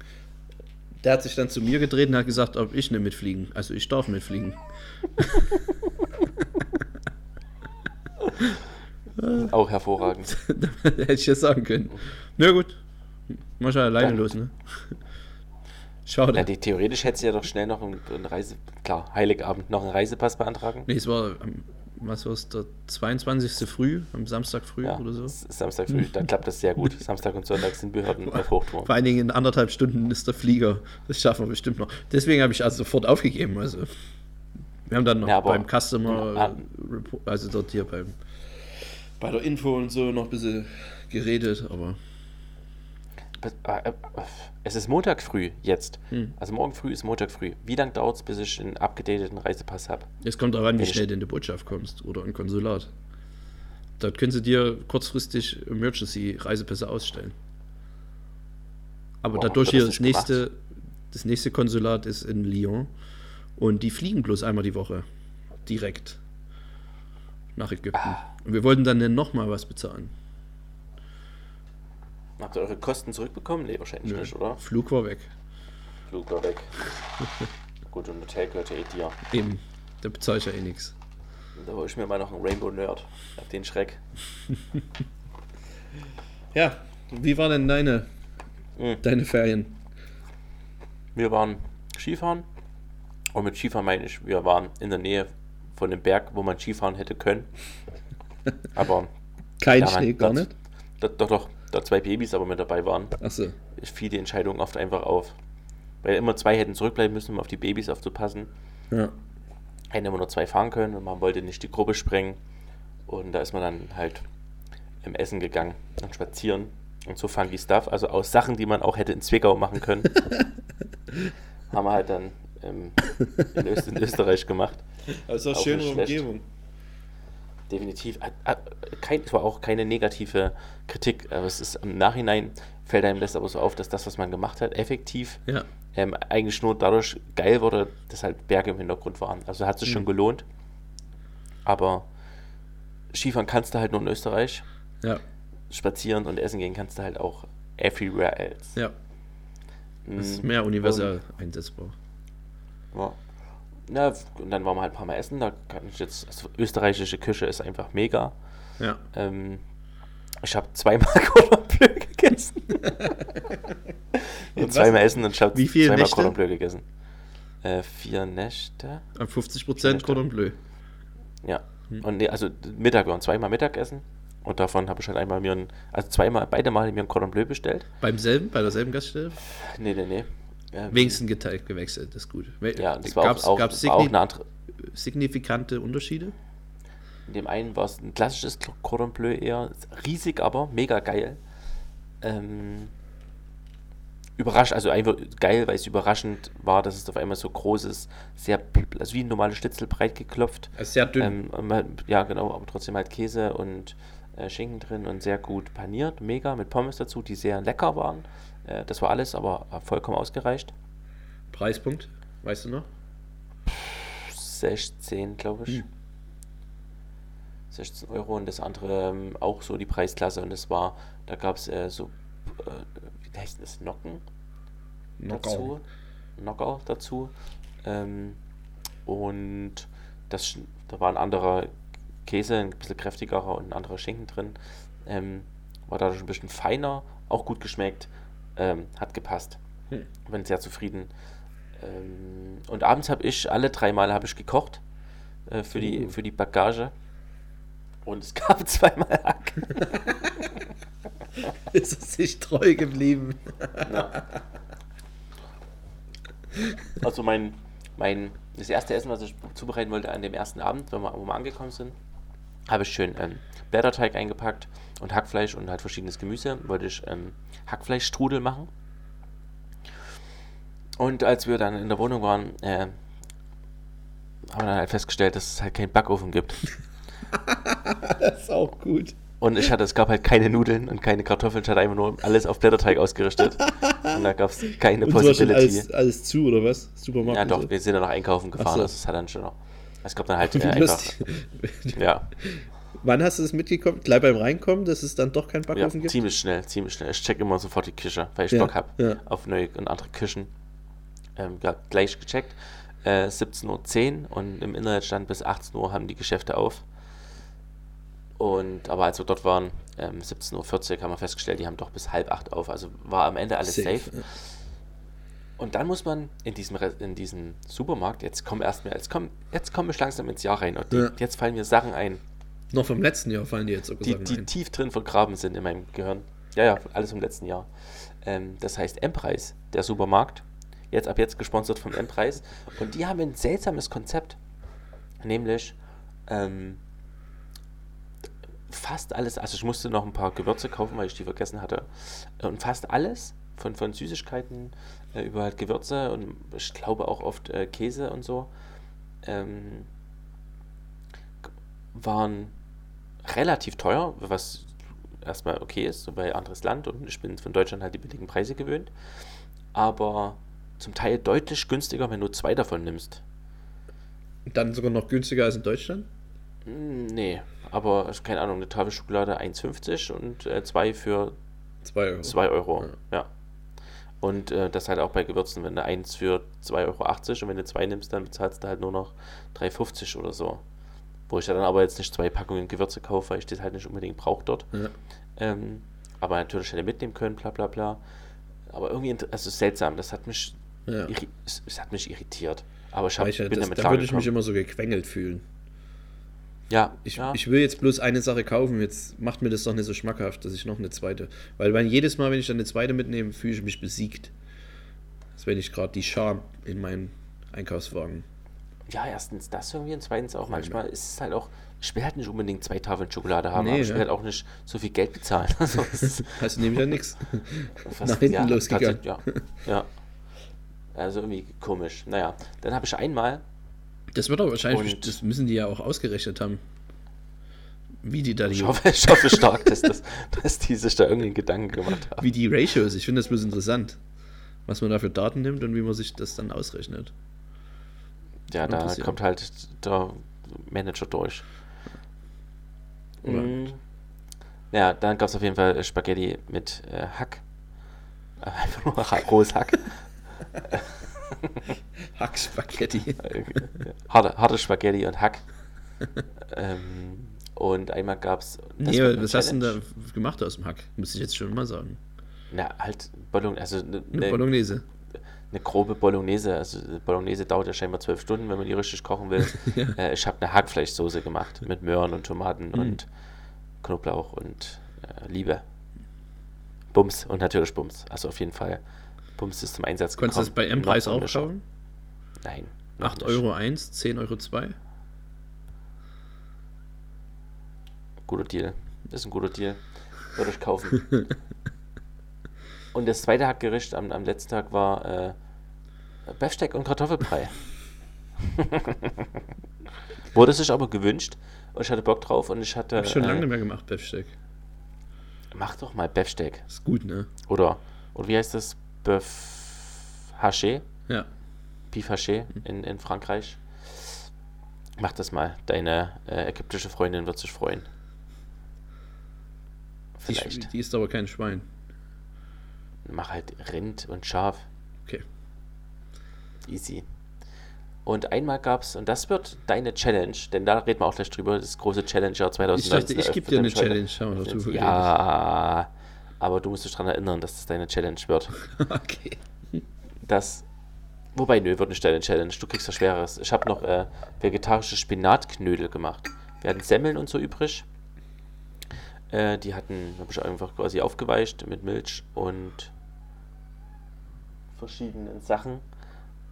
Der hat sich dann zu mir gedreht und hat gesagt, ob ich nicht mitfliegen. Also ich darf mitfliegen. auch hervorragend. Hätte ich jetzt sagen können. Na gut, mach ich alleine Dann- los, ne? Schade. Ja, die, theoretisch hättest du ja doch schnell noch einen, einen Reise. Klar, Heiligabend noch einen Reisepass beantragen. Nee, es war, am- was war es, der 22. früh, am Samstag früh Ja, oder so. Samstag früh, dann klappt das sehr gut. Samstag und Sonntag sind Behörden auf Hochtouren. Vor allen Dingen in anderthalb Stunden ist der Flieger. Das schaffen wir bestimmt noch. Deswegen habe ich also sofort aufgegeben. Also, wir haben dann noch Ja, beim Customer, Ja. Report, also dort hier beim, bei der Info und so noch ein bisschen geredet, aber äh, Es ist Montag früh jetzt. Hm. Also morgen früh ist Montag früh. Wie lange dauert es, bis ich einen abgedateten Reisepass habe? es kommt daran, wie schnell du in die Botschaft kommst oder ein Konsulat. Dort können sie dir kurzfristig Emergency-Reisepässe ausstellen. Aber Wow, dadurch hier das nächste, das nächste Konsulat ist in Lyon und die fliegen bloß einmal die Woche direkt nach Ägypten. Ah. Und wir wollten dann nochmal was bezahlen. Habt ihr eure Kosten zurückbekommen? Nee, wahrscheinlich Nö. nicht, oder? Flug war weg. Flug war weg. Gut, und Hotel gehört ja eh dir. Eben, da bezahle ich ja eh nichts. Da hole ich mir mal noch einen Rainbow Nerd. Auf den Schreck. Ja, wie waren denn deine, Mhm. deine Ferien? Wir waren Skifahren. Und mit Skifahren meine ich, wir waren in der Nähe von dem Berg, wo man Skifahren hätte können. Aber Kein Ja, Schnee, gar nicht? da, doch, doch, da zwei Babys aber mit dabei waren, Achso. fiel die Entscheidung oft einfach auf. Weil immer zwei hätten zurückbleiben müssen, um auf die Babys aufzupassen. Ja. Hätten immer nur zwei fahren können und man wollte nicht die Gruppe sprengen. Und da ist man dann halt im Essen gegangen und spazieren. Und so funky Stuff, also aus Sachen, die man auch hätte in Zwickau machen können, haben wir halt dann ähm, in, Öst in Österreich gemacht. Es ist Auch schöne. Umgebung. Definitiv. Äh, äh, Kein, es war auch keine negative Kritik, aber es ist im Nachhinein fällt einem das aber so auf, dass das, was man gemacht hat, effektiv Ja. ähm, eigentlich nur dadurch geil wurde, dass halt Berge im Hintergrund waren. Also hat sich schon Mhm. gelohnt. Aber Skifahren kannst du halt nur in Österreich. Ja, Spazieren und essen gehen kannst du halt auch everywhere else. ja. Das ist Mm, mehr universell einsetzbar. Ja. Na, und dann waren wir halt ein paar Mal essen. Da kann ich jetzt, also österreichische Küche ist einfach mega. Ja. Ähm, ich habe zweimal Cordon Bleu gegessen. Und zweimal essen und ich habe zweimal Nächte? Cordon Bleu gegessen. Äh, vier Nächte. Am 50% Cordon Bleu. Ja. Hm. Und nee, also Mittag waren zweimal Mittagessen. Und davon habe ich halt einmal mir ein, also zweimal, beide Male mir ein Cordon Bleu bestellt. Beim selben, bei derselben Gaststelle? Nee, nee, nee. Wenigstens geteilt, gewechselt, das ist gut. Ja, das war gab's, auch, gab's war auch eine signifikante Unterschiede? In dem einen war es ein klassisches Cordon Bleu eher. Riesig, aber mega geil. Ähm, überrascht, also einfach geil, weil es überraschend war, dass es auf einmal so groß ist, sehr, also wie ein normales Schnitzel breit geklopft. Also sehr dünn. Ähm, ja, genau, aber trotzdem halt Käse und äh, Schinken drin und sehr gut paniert, mega, mit Pommes dazu, die sehr lecker waren. Äh, das war alles, aber vollkommen ausgereicht. Preispunkt, weißt du noch? 16, glaube ich. Hm. 16 Euro und das andere ähm, auch so die Preisklasse und das war, da gab es äh, so, äh, wie heißt das, Nocken dazu, Nocker dazu ähm, und das, da war ein anderer Käse, ein bisschen kräftigerer und ein anderer Schinken drin, ähm, war dadurch ein bisschen feiner, auch gut geschmeckt, ähm, hat gepasst, Hm. bin sehr zufrieden. Ähm, und abends habe ich, alle drei Male habe ich gekocht äh, für, die, Uh. für die Bagage. Und es gab zweimal Hack. Ist es sich treu geblieben? Ja. Also mein, mein, das erste Essen, was ich zubereiten wollte an dem ersten Abend, wenn wir, wo wir angekommen sind, habe ich schön ähm, Blätterteig eingepackt und Hackfleisch und halt verschiedenes Gemüse. Wollte ich ähm, Hackfleischstrudel machen. Und als wir dann in der Wohnung waren, äh, haben wir dann halt festgestellt, dass es halt keinen Backofen gibt. Das ist auch gut. Und ich hatte, es gab halt keine Nudeln und keine Kartoffeln, ich hatte einfach nur alles auf Blätterteig ausgerichtet. Und da gab es keine Und es war schon Possibility. alles, alles zu, oder was? Supermarkt? Ja, doch, so? wir sind dann noch einkaufen gefahren, so. also es hat dann schon noch. Es gab dann halt äh, einfach. Ja, Wann hast du das mitgekommen? Gleich beim Reinkommen, dass es dann doch keinen ja, Backofen gibt? ziemlich schnell, ziemlich schnell. Ich check immer sofort die Küche, weil ich Ja, Bock habe ja. auf neue und andere Küchen. Ähm, ja, gleich gecheckt. Äh, 17.10 Uhr und im Internet stand bis 18 Uhr haben die Geschäfte auf. Und aber als wir dort waren, ähm, 17.40 Uhr haben wir festgestellt, die haben doch bis halb acht auf. Also war am Ende alles safe. Ja. Und dann muss man in diesem, Re- in diesem Supermarkt, jetzt kommen erstmal, jetzt kommen, jetzt kommen wir langsam ins Jahr rein und die, Ja. jetzt fallen mir Sachen ein, Noch vom letzten Jahr fallen die jetzt sogar die, Sachen die ein. tief drin vergraben sind in meinem Gehirn. Ja, ja, alles vom letzten Jahr. Ähm, das heißt M-Preis, der Supermarkt, jetzt ab jetzt gesponsert vom M-Preis. Und die haben ein seltsames Konzept, nämlich ähm, fast alles, also ich musste noch ein paar Gewürze kaufen, weil ich die vergessen hatte. Und fast alles, von, von Süßigkeiten äh, über halt Gewürze und ich glaube auch oft äh, Käse und so, ähm, waren relativ teuer, was erstmal okay ist, weil anderes Land und ich bin von Deutschland halt die billigen Preise gewöhnt. Aber zum Teil deutlich günstiger, wenn du zwei davon nimmst. Dann sogar noch günstiger als in Deutschland? Hm, Nee, aber keine Ahnung, eine Tafel Schokolade 1,50 und äh, zwei für 2 Euro. 2 Euro. Ja. Und äh, das halt auch bei Gewürzen, wenn du eins für 2,80 Euro und wenn du zwei nimmst, dann bezahlst du halt nur noch 3,50 oder so. Wo ich ja dann aber jetzt nicht zwei Packungen Gewürze kaufe, weil ich das halt nicht unbedingt brauche dort. Ja. Ähm, aber natürlich hätte mitnehmen können, bla bla bla. Aber irgendwie, also seltsam, das hat mich, Ja. es, es hat mich irritiert. Aber ich hab, ich, bin das, damit da würde ich mich immer so gequengelt fühlen. Ja, Ich, ja. ich will jetzt bloß eine Sache kaufen, jetzt macht mir das doch nicht so schmackhaft, dass ich noch eine zweite. Weil wenn jedes Mal, wenn ich dann eine zweite mitnehme, fühle ich mich besiegt. Als wenn ich gerade die Scham in meinen Einkaufswagen. Ja, erstens das irgendwie und zweitens auch manchmal ist es halt auch, ich will halt nicht unbedingt zwei Tafeln Schokolade haben, Nee, aber ich ja. will halt auch nicht so viel Geld bezahlen. Also, ist Heißt nämlich ja nichts. Nach hinten ja, losgegangen. Ja, ja. Also irgendwie komisch. Naja, dann habe ich einmal, Das wird aber wahrscheinlich, Und- das müssen die ja auch ausgerechnet haben. Wie die da die, ich hoffe, ich hoffe stark, dass, das, dass die sich da irgendwie einen Gedanken gemacht haben. wie die Ratios, ich finde das bloß interessant. was man da für Daten nimmt und wie man sich das dann ausrechnet. Ja, da kommt halt der Manager durch. Oder? Mm. Ja, dann gab es auf jeden Fall Spaghetti mit äh, Hack. Äh, Einfach nur rohes Hack. Hackspaghetti. Harte, harte Spaghetti und Hack. ähm, und einmal gab es. Nee, was hast du denn da gemacht aus dem Hack? Muss ich jetzt schon mal sagen. Na, halt Bolognese. Also Eine eine, Bolognese. eine grobe Bolognese. Also Bolognese dauert ja scheinbar zwölf Stunden, wenn man die richtig kochen will. äh, ich habe eine Hackfleischsoße gemacht mit Möhren und Tomaten Mhm. und Knoblauch und äh, Liebe. Bums und natürlich Bums. Also auf jeden Fall. Ist zum Einsatz Konntest du das bei M-Preis auch Mischer. kaufen? Nein. noch 8 nicht. Euro 1, 10 Euro 2. Guter Deal. Das ist ein guter Deal. Würde ich kaufen. und das zweite Hackgericht am, am letzten Tag war äh, Beefsteak und Kartoffelbrei. Wurde sich aber gewünscht und ich hatte Bock drauf und ich hatte. Hab ich schon lange äh, nicht mehr gemacht, Beefsteak. Mach doch mal Beefsteak. Ist gut, ne? Oder, oder wie heißt das? Beef Haché? Ja. Beef Haché in, in Frankreich. Mach das mal. Deine äh, ägyptische Freundin wird sich freuen. Die, Vielleicht. die ist aber kein Schwein. Mach halt Rind und Schaf. Okay. Easy. Und einmal gab's, und das wird deine Challenge, denn da reden wir auch gleich drüber, das große Challenger 2019. Ich dachte, ich gebe dir eine Challenge. Haben wir drüber Ja, aber du musst dich daran erinnern, dass das deine Challenge wird. okay. Das, wobei, nö, wird nicht deine Challenge, du kriegst was Schweres. Ich habe noch äh, vegetarische Spinatknödel gemacht. Wir hatten Semmeln und so übrig. Äh, die hatten, habe ich einfach quasi aufgeweicht mit Milch und verschiedenen Sachen.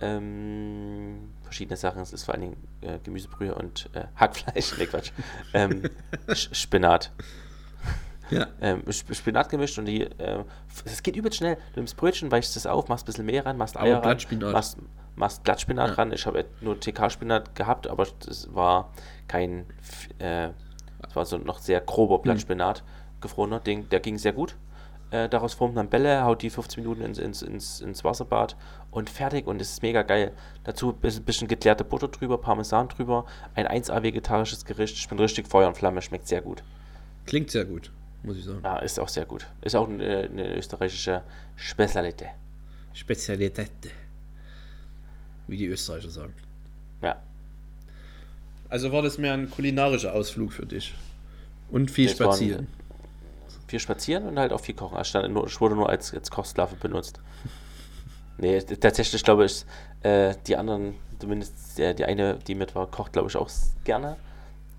Ähm, verschiedene Sachen, es ist vor allen Dingen äh, Gemüsebrühe und äh, Hackfleisch, ne Quatsch. ähm, Spinat. Ja. Ähm, Sp- Spinat gemischt und die, äh, es geht übelst schnell. Du nimmst Brötchen, weichst es auf, machst ein bisschen Mehl ran, machst Aber Eier ran, Blattspinat. machst, machst Blattspinat Ja. ran. Ich habe nur TK-Spinat gehabt, aber es war kein, äh, es war so noch sehr Hm. grober Blattspinat, gefrorener Ding, der ging sehr gut. Äh, daraus formt man Bälle, haut die 15 Minuten ins, ins, ins, ins Wasserbad und fertig und es ist mega geil. Dazu ein bisschen, bisschen geklärte Butter drüber, Parmesan drüber, ein 1A vegetarisches Gericht. Ich bin richtig Feuer und Flamme, schmeckt sehr gut. Klingt sehr gut, muss ich sagen. Ja, ist auch sehr gut. Ist auch eine, eine österreichische Spezialität. Spezialität. Wie die Österreicher sagen. Ja. Also war das mehr ein kulinarischer Ausflug für dich. Und viel Das spazieren. Viel spazieren und halt auch viel kochen. Ich, stand nur, ich wurde nur als, als Kochsklave benutzt. Nee, tatsächlich glaube ich, äh, die anderen, zumindest der, die eine, die mit war, kocht glaube ich auch gerne.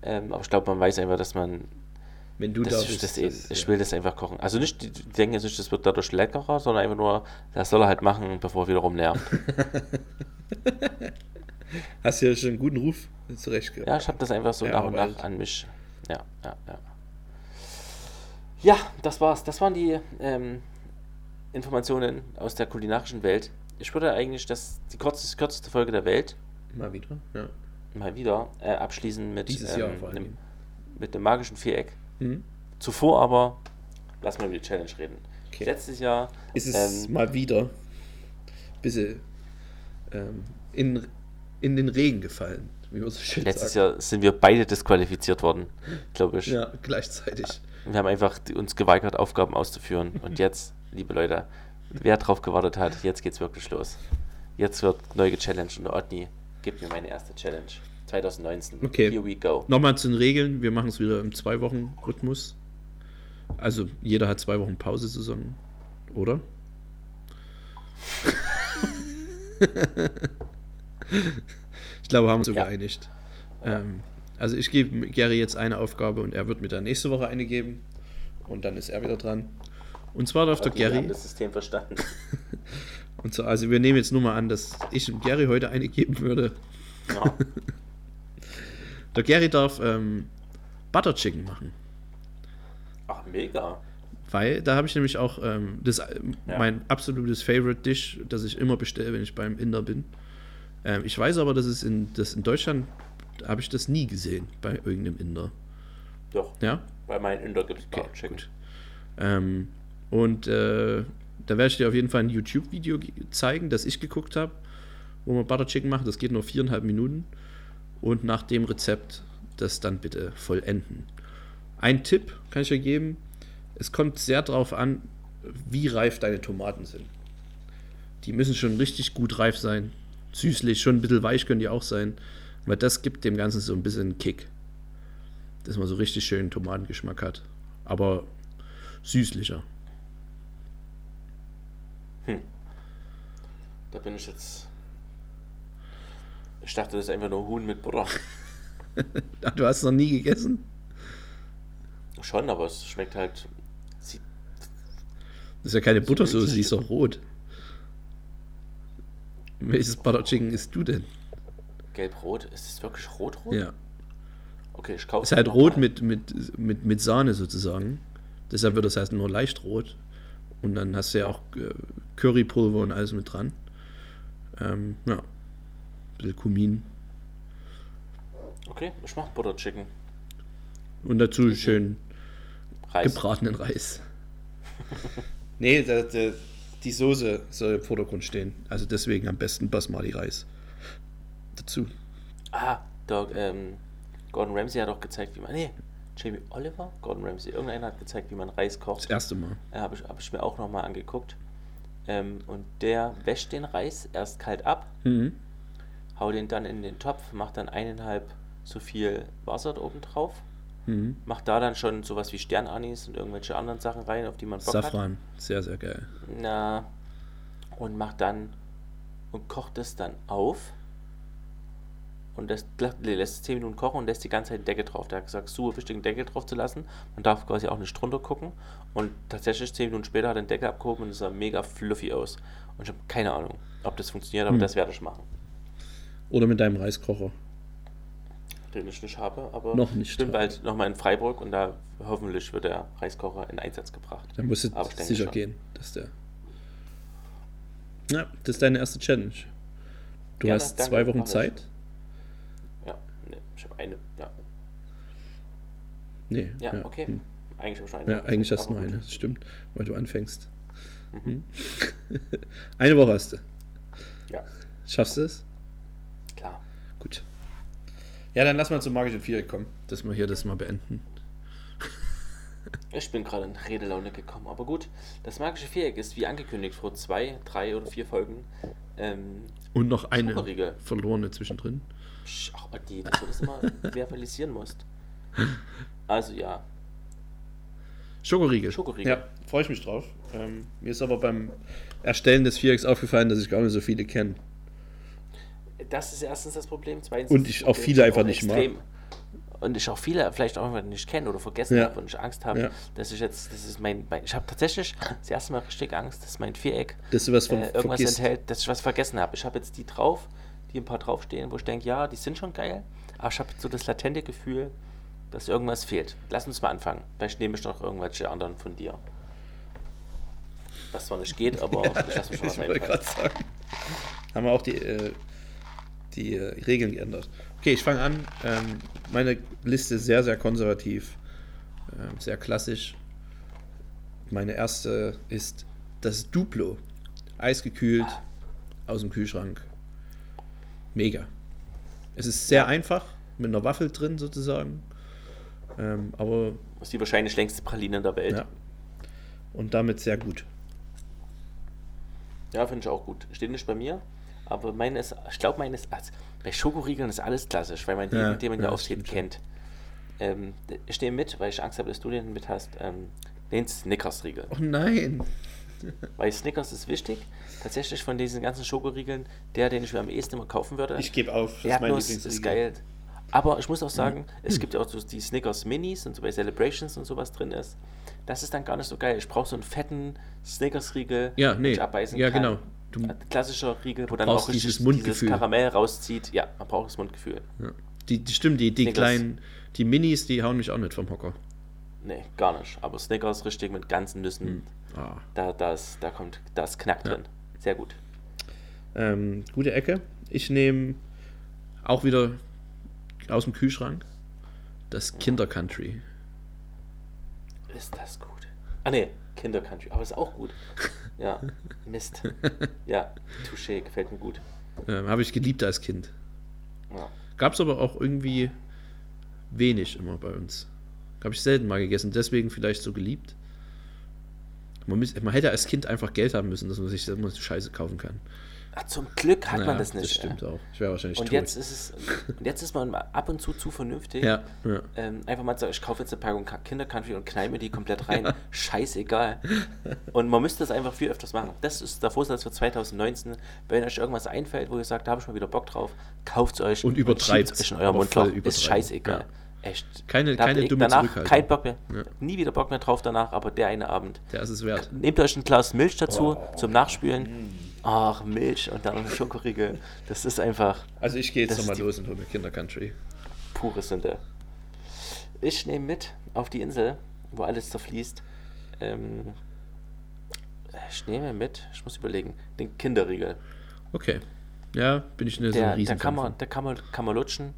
Ähm, aber ich glaube, man weiß einfach, dass man, Wenn du da das, bist. das, das- ich will das einfach kochen. Also nicht, die denken jetzt nicht, das wird dadurch leckerer, sondern einfach nur, das soll er halt machen, bevor er wiederum lernt. Hast ja schon einen guten Ruf zurechtgebracht. Ja, ich habe das einfach so Ja, nach und nach an mich. Ja, ja, ja. Ja, das war's. Das waren die ähm, Informationen aus der kulinarischen Welt. Ich würde eigentlich das die kürzeste, kürzeste Folge der Welt Mal wieder. Ja. mal wieder äh, abschließen mit, Dieses ähm, Jahr vor einem, allem. mit einem magischen Viereck. Mhm. Zuvor aber, lass mal über die Challenge reden. Okay. Letztes Jahr Ist es ähm, mal wieder bisschen ähm, in, in den Regen gefallen, wie man so schön letztes sagt. Jahr sind wir beide disqualifiziert worden, glaube ich. Ja, gleichzeitig. Wir haben einfach uns geweigert, Aufgaben auszuführen. Und jetzt, liebe Leute, wer drauf gewartet hat, jetzt geht's wirklich los. Jetzt wird neu gechallenged und der Otni gibt mir meine erste Challenge. 2019. Okay. Here we go. Nochmal zu den Regeln. Wir machen es wieder im Zwei-Wochen-Rhythmus. Also jeder hat zwei Wochen Pause zusammen, oder? ich glaube, wir haben uns Ja. geeinigt. Ähm, also ich gebe Gary jetzt eine Aufgabe und er wird mir dann nächste Woche eine geben. Und dann ist er wieder dran. Und zwar darf der Otni, wir haben Gary. das System verstanden. Und so, also wir nehmen jetzt nur mal an, dass ich dem Gary heute eine geben würde. Ja. Der Gary darf ähm, Butter Chicken machen. Ach, mega. Weil da habe ich nämlich auch ähm, das, äh, Ja. mein absolutes Favorite Dish, das ich immer bestelle, wenn ich beim Inder bin. Ähm, ich weiß aber, dass es in, das in Deutschland habe ich das nie gesehen bei irgendeinem Inder. Doch, Ja? bei meinen Inder gibt es Okay, Chicken. gut. Ähm, und äh, da werde ich dir auf jeden Fall ein YouTube-Video ge- zeigen, das ich geguckt habe, wo man Butter Chicken macht. Das geht nur viereinhalb Minuten. Und nach dem Rezept das dann bitte vollenden. Ein Tipp kann ich dir geben: Es kommt sehr darauf an, wie reif deine Tomaten sind. Die müssen schon richtig gut reif sein. Süßlich, schon ein bisschen weich können die auch sein. Weil das gibt dem Ganzen so ein bisschen Kick. Dass man so richtig schönen Tomatengeschmack hat. Aber süßlicher. Da bin ich jetzt. Ich dachte, das ist einfach nur Huhn mit Butter. Du hast es noch nie gegessen? Schon, aber es schmeckt halt. Sieht, Das ist ja keine Buttersoße, die ist doch rot. Welches Butter Chicken isst du denn? gelb-rot. Ist es wirklich rot-rot? Ja. Okay, ich kaufe Ist halt rot mit, mit, mit, mit Sahne sozusagen. Deshalb wird das heißt nur leicht rot. Und dann hast du ja auch äh, Currypulver und alles mit dran. Ähm, ja. Bisschen Kumin. Okay, ich mach Butter Chicken. Und dazu schön Reis. gebratenen Reis. nee, da, da, die Soße soll im Vordergrund stehen. Also deswegen am besten Basmati-Reis. Dazu. Ah, der, ähm, Gordon Ramsay hat auch gezeigt, wie man. Nee, Jamie Oliver? Gordon Ramsay. Irgendeiner hat gezeigt, wie man Reis Das kocht. erste Mal. Ja, habe ich, hab ich mir auch nochmal angeguckt. Ähm, und der wäscht den Reis erst kalt ab, Mhm. Haut den dann in den Topf, macht dann eineinhalb so viel Wasser oben drauf, Mhm. macht da dann schon sowas wie Sternanis und irgendwelche anderen Sachen rein, auf die man Bock hat. Safran. Sehr, sehr geil. Na, und macht dann und kocht es dann auf und das lässt es 10 Minuten kochen und lässt die ganze Zeit den Deckel drauf. Der hat gesagt, super wichtig, den Deckel drauf zu lassen. Man darf quasi auch nicht drunter gucken. Und tatsächlich 10 Minuten später hat er den Deckel abgehoben und es sah mega fluffy aus. Und ich habe keine Ahnung, ob das funktioniert, aber Hm. das werde ich machen. Oder mit deinem Reiskocher. Den ich nicht habe, aber Noch nicht ich bin bald nochmal in Freiburg und da hoffentlich wird der Reiskocher in Einsatz gebracht. Dann ich denke sicher gehen, dass der. Ja, das ist deine erste Challenge. Du Gerne, hast danke, zwei Wochen ich. Zeit. Ja, nee, ich habe eine. Ja, Nee. ja, okay. Hm. Eigentlich habe ich schon eine. Ja, eigentlich hast du nur eine, das stimmt, weil du anfängst. Mhm. Hm. eine Woche hast du. Ja, Schaffst du es? Ja, dann lass mal zum magischen Viereck kommen, dass wir hier das mal beenden. Ich bin gerade in Redelaune gekommen, aber gut. Das magische Viereck ist wie angekündigt vor zwei, drei oder vier Folgen. Ähm, Und noch eine Schokoriegel. verlorene zwischendrin. psch, ach, die, dass du das immer verbalisieren musst. Also ja, Schokoriegel. Schokoriegel. Ja, freue ich mich drauf. Ähm, mir ist aber beim Erstellen des Vierecks aufgefallen, dass ich gar nicht so viele kenne. Das ist erstens das Problem. Zweitens Und ich auch viele einfach auch nicht mag. extrem- Und ich auch viele vielleicht auch nicht kenne oder vergessen Ja. habe und ich Angst habe, Ja. dass ich jetzt, das ist mein, mein ich habe tatsächlich das erste Mal richtig Angst, dass mein Viereck Dass was äh, irgendwas vergisst. enthält, dass ich was vergessen habe. Ich habe jetzt die drauf, die ein paar draufstehen, wo ich denke, ja, die sind schon geil, aber ich habe so das latente Gefühl, dass irgendwas fehlt. Lass uns mal anfangen. Vielleicht nehme ich noch irgendwelche anderen von dir. Was zwar nicht geht, aber ich lasse mir schon was ich einfallen. sagen. Haben wir auch die, äh, die äh, Regeln geändert. Okay, ich fange an. Ähm, meine Liste ist sehr, sehr konservativ. Ähm, sehr klassisch. Meine erste ist das Duplo. Eisgekühlt aus dem Kühlschrank. Mega. Es ist sehr einfach, mit einer Waffel drin sozusagen. Ähm, aber Das ist die wahrscheinlich längste Praline der Welt. ja. Und damit sehr gut. Ja, finde ich auch gut. Steht nicht bei mir, aber meine ist, ich glaube, meine ist, also bei Schokoriegeln ist alles klassisch, weil man die, Ja, mit denen man ja ja, aufsteht, kennt. Ähm, ich stehe mit, weil ich Angst habe, dass du den mit hast. Ähm, den Snickers-Riegel. Oh nein. Weil Snickers ist wichtig. Tatsächlich von diesen ganzen Schokoriegeln, der, den ich mir am ehesten immer kaufen würde. Ich gebe auf. Erdnuss ist geil. Aber ich muss auch sagen, Mhm. es gibt ja auch so die Snickers Minis und so bei Celebrations und sowas drin ist. Das ist dann gar nicht so geil. Ich brauche so einen fetten Snickers-Riegel, Ja, den nee. ich abbeißen Ja, kann. genau. Du- klassischer Riegel, wo dann auch dieses Mundgefühl. Karamell rauszieht. Ja, man braucht das Mundgefühl. Ja. Die, die stimmt, die, die Snickers. kleinen, die Minis, die hauen mich auch nicht vom Hocker. Nee, gar nicht. Aber Snickers richtig mit ganzen Nüssen, Ah. da, das, da kommt das Knack Ja. drin. Sehr gut. Ähm, gute Ecke. Ich nehme auch wieder aus dem Kühlschrank das Kinder Country. Ist das gut. Ah ne, Kinder Country, aber ist auch gut. Ja, Mist. Ja, Touché, gefällt mir gut. Ähm, Habe ich geliebt als Kind. Ja. Gab es aber auch irgendwie wenig immer bei uns. Habe ich selten mal gegessen, deswegen vielleicht so geliebt. Man, müß, man hätte als Kind einfach Geld haben müssen, dass man sich immer so Scheiße kaufen kann. Ach, zum Glück hat Naja, man das nicht. Das stimmt äh. auch. Ich wäre wahrscheinlich Und tot. jetzt ist es, und jetzt ist man ab und zu zu vernünftig. ja, ja. Ähm, einfach mal sagen, ich kaufe jetzt eine Packung Ka- Kinder Country und knall mir die komplett rein. Scheißegal. Und man müsste das einfach viel öfters machen. Das ist der Vorsatz für 2019. Wenn euch irgendwas einfällt, wo ihr sagt, da habe ich mal wieder Bock drauf, kauft es euch Und übertreibt's, schiebt's euch in euer aber Mundloch. Ist scheißegal. Ja. Echt. Keine- keine dumme danach Zurückhaltung. kein Bock mehr. Ja. Nie wieder Bock mehr drauf danach, aber der eine Abend. Der ist es wert. Nehmt euch ein Glas Milch dazu zum Nachspülen. Ach, Milch und dann Schokoriegel. Das ist einfach Also ich gehe jetzt nochmal los und hole mir Kinder Country. pure Sünde. Ich nehme mit auf die Insel, wo alles zerfließt. Ähm, ich nehme mit, ich muss überlegen, den Kinderriegel. Okay. Ja, bin ich eine so ein Der, der, riesen kann, man, der kann, man, kann man lutschen.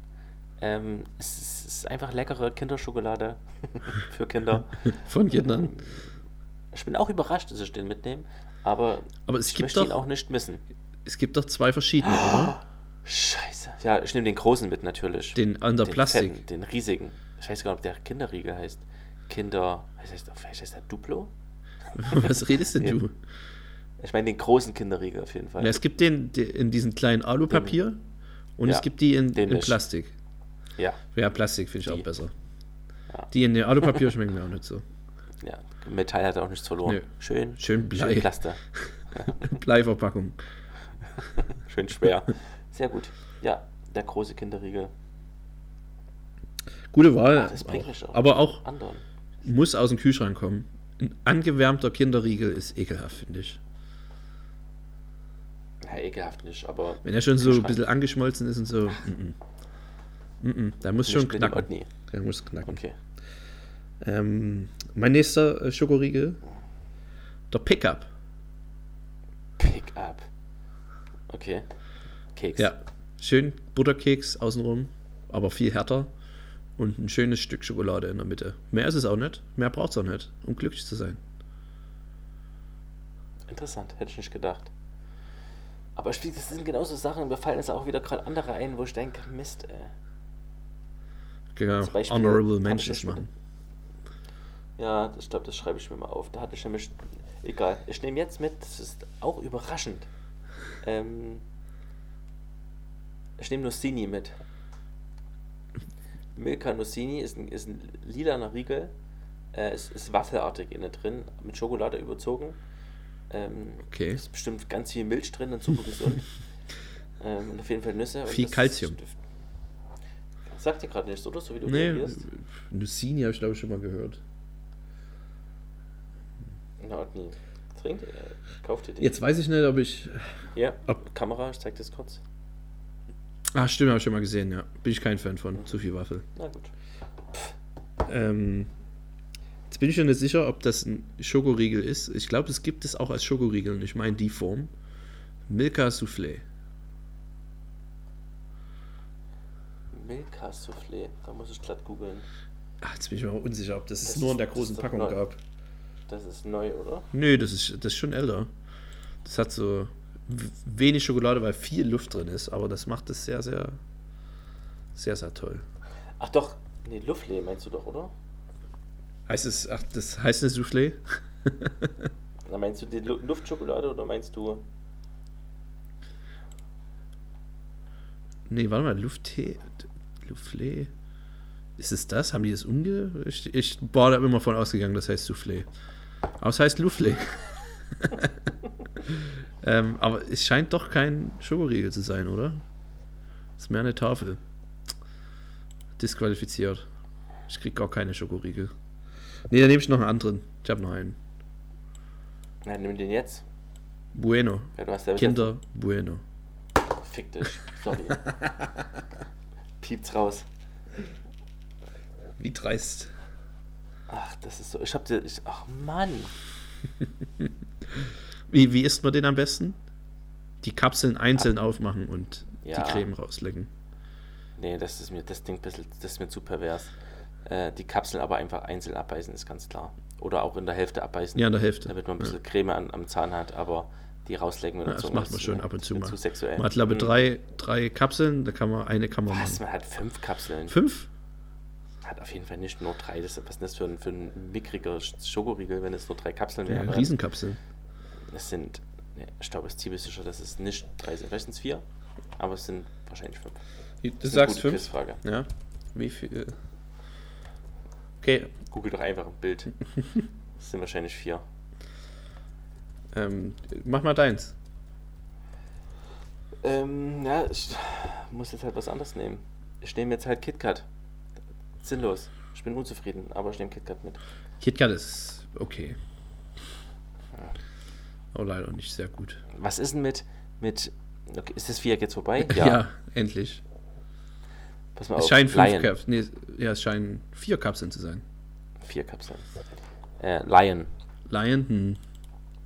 Ähm, es, ist- es ist einfach leckere Kinderschokolade für Kinder. Von Kindern. Ich bin auch überrascht, dass ich den mitnehme, aber, Aber es ich möchte ihn doch- auch nicht missen. Es gibt doch zwei verschiedene, oder? Scheiße. Ja, ich nehme den großen mit natürlich. Den an der den Plastik. fetten, den riesigen. Ich weiß gar nicht, ob der Kinderriegel heißt. Kinder. Was heißt, vielleicht heißt der Duplo? Was redest denn du? Ich meine den großen Kinderriegel auf jeden Fall. Ja, es gibt den, den in diesen kleinen Alupapier und Ja, es gibt die in, den in. Plastik. Ja, Ja, Plastik finde ich Die. auch besser. Ja. Die in der Alupapier schmecken mir auch nicht so. ja. Metall hat auch nichts verloren. Nö. Schön. Schön Blei. Schön Plaster. Bleiverpackung. Schön schwer. Sehr gut. Ja, der große Kinderriegel. Gute Wahl. Ah, mich auch. aber auch Anderen. muss aus dem Kühlschrank kommen. Ein angewärmter Kinderriegel ist ekelhaft, finde ich. Ja, ekelhaft nicht, aber. Wenn er schon so ein bisschen angeschmolzen ist und so. Mm -mm. Mm der muss schon knacken. Der muss knacken. Okay. Ähm, mein nächster äh, Schokoriegel. Der Pickup. Pick up. Okay. Keks. Ja. Schön Butterkeks außenrum, aber viel härter. Und ein schönes Stück Schokolade in der Mitte. Mehr ist es auch nicht. Mehr braucht es auch nicht, um glücklich zu sein. Interessant, hätte ich nicht gedacht. Aber das sind genauso Sachen, mir fallen jetzt auch wieder gerade andere ein, wo ich denke, Mist, ey. Genau. Beispiel Honorable schon- machen. Ja, ich glaube, das schreibe ich mir mal auf. Da hatte ich nämlich. Egal. Ich nehme jetzt mit, das ist auch überraschend. Ähm, ich nehme Nussini mit. Milka Nussini ist ein, ist ein lilaner Riegel. Äh, es ist waffelartig innen drin, mit Schokolade überzogen. Ähm, Okay. Ist bestimmt ganz viel Milch drin und super gesund. ähm, und auf jeden Fall Nüsse. Viel. Ist, sagt dir gerade nichts, oder? So wie du Nee, reagierst. Nussini habe ich glaube ich schon mal gehört. Na, nie. Trinkt, äh, kauft ihr den. Jetzt weiß ich nicht, ob ich. Ja, Ob- Kamera, ich zeig das kurz. Ah, stimmt, habe ich schon mal gesehen, ja. Bin ich kein Fan von. Zu viel Waffel. Na gut. Ähm, jetzt bin ich mir nicht sicher, ob das ein Schokoriegel ist. Ich glaube, es gibt es auch als Schokoriegel und ich meine die Form. Milka Soufflé. Milka Soufflé, da muss ich glatt googeln. Ach, jetzt bin ich mir auch unsicher, ob das, Das es nur in der großen Packung neu. gab. Das ist neu, oder? Nö, das ist, das ist schon älter. Das hat so wenig Schokolade, weil viel Luft drin ist, aber das macht es sehr, sehr, sehr, sehr toll. Ach doch, nee, Luftlee meinst du doch, oder? Heißt es, ach, das heißt eine Soufflé? Na, meinst du die Lu Luftschokolade oder meinst du. Nee, warte mal, Lufttee, Soufflé. Ist es das? Haben die das umge... Ich, ich war da immer von ausgegangen, das heißt Soufflé. Aber es heißt Soufflé. ähm, aber es scheint doch kein Schokoriegel zu sein, oder? Es ist mehr eine Tafel. Disqualifiziert. Ich krieg gar keine Schokoriegel. Nee, dann nehme ich noch einen anderen. Ich habe noch einen. Na, nimm den jetzt. Bueno. Ja, ja Kinder Bueno. Fick dich. Sorry. Piept's raus. Wie dreist. Ach, das ist so. Ich hab dir. Ich, ach, Mann. Wie, wie isst man den am besten? Die Kapseln einzeln aufmachen und Ja. die Creme rauslecken. Nee, das ist mir, das Ding bisschen, das ist mir zu pervers. Äh, die Kapseln aber einfach einzeln abbeißen, ist ganz klar. Oder auch in der Hälfte abbeißen. Ja, in der Hälfte. Damit man ein bisschen Creme an, am Zahn hat, aber die rauslecken mit Ja, das macht man schon ab und zu mal. Zu sexuell. Man hat, glaube ich, Mhm. drei, drei Kapseln, da kann man eine kann man Was? machen. Man hat fünf Kapseln. Fünf? Hat auf jeden Fall nicht nur drei. Das, was ist das für ein, für ein mickriger Sch- Schokoriegel, wenn es nur drei Kapseln Ja, wären? Riesenkapseln. Es sind, ne, ich glaube, es ist ziemlich sicher, dass es nicht drei sind. Vielleicht sind es vier, aber es sind wahrscheinlich fünf. Du Das sagst fünf? Quizfrage. Ja. Wie viel? Okay, Google doch einfach ein Bild. Es sind wahrscheinlich vier. ähm, mach mal deins. Ähm, ja, ich muss jetzt halt was anderes nehmen. Ich nehme jetzt halt KitKat. Sinnlos. Ich bin unzufrieden, aber ich nehme KitKat mit. KitKat ist okay. Aber leider nicht sehr gut. Was ist denn mit, mit, okay, ist das Viereck jetzt vorbei? Ja, endlich. Pass mal Es auf. scheinen fünf Lion. Kapseln. Nee, ja, es scheinen vier Kapseln zu sein. Vier Kapseln. Äh, Lion. Lion, hm.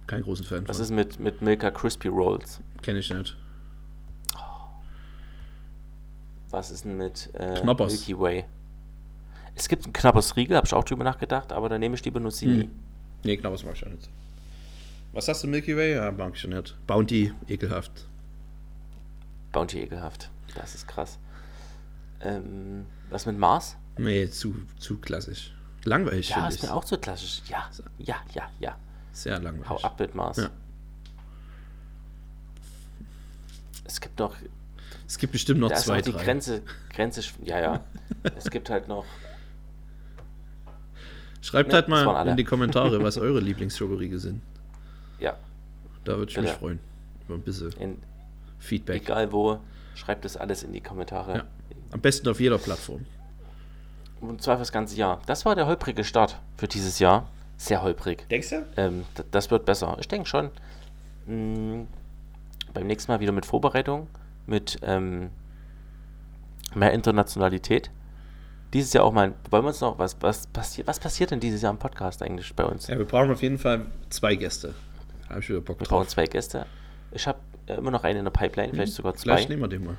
Kein großen Fan Was von. ist mit, mit Milka Crispy Rolls? Kenne ich nicht. Was ist denn mit äh, Knoppers. Milky Way? Es gibt einen Knappers Riegel, habe ich auch drüber nachgedacht, aber da nehme ich lieber Nussini. Hm. Nee, das mag ich auch nicht. Was hast du, Milky Way? Ja, mag ich schon nicht. Bounty, ekelhaft. Bounty ekelhaft. Das ist krass. Ähm, was mit Mars? Nee, zu, zu klassisch. Langweilig, Ja, ist ich. mir auch zu klassisch. Ja, ja, ja, ja. Sehr langweilig. Hau ab mit Mars. Ja. Es gibt noch, Es gibt bestimmt noch da ist zwei, auch die drei. Grenze, Grenze, ja, ja. es gibt halt noch, Schreibt Nee, halt mal in die Kommentare, was eure Lieblingsschokoriegel sind. ja, Da würde ich mich freuen. Über ein bisschen in, Feedback. egal wo, schreibt das alles in die Kommentare. Ja. Am besten auf jeder Plattform. Und zwar für das ganze Jahr. Das war der holprige Start für dieses Jahr. Sehr holprig. Denkst du? Ähm, das wird besser. Ich denke schon. Mm, beim nächsten Mal wieder mit Vorbereitung, mit ähm, mehr Internationalität. Dieses Jahr auch mal. Wollen wir uns noch. Was, was, passiert, was passiert denn dieses Jahr im Podcast eigentlich bei uns? Ja, wir brauchen auf jeden Fall zwei Gäste. Habe ich wieder Bock Wir brauchen drauf. zwei Gäste. Ich habe äh, immer noch einen in der Pipeline, vielleicht sogar zwei. Vielleicht nehmen wir den mal.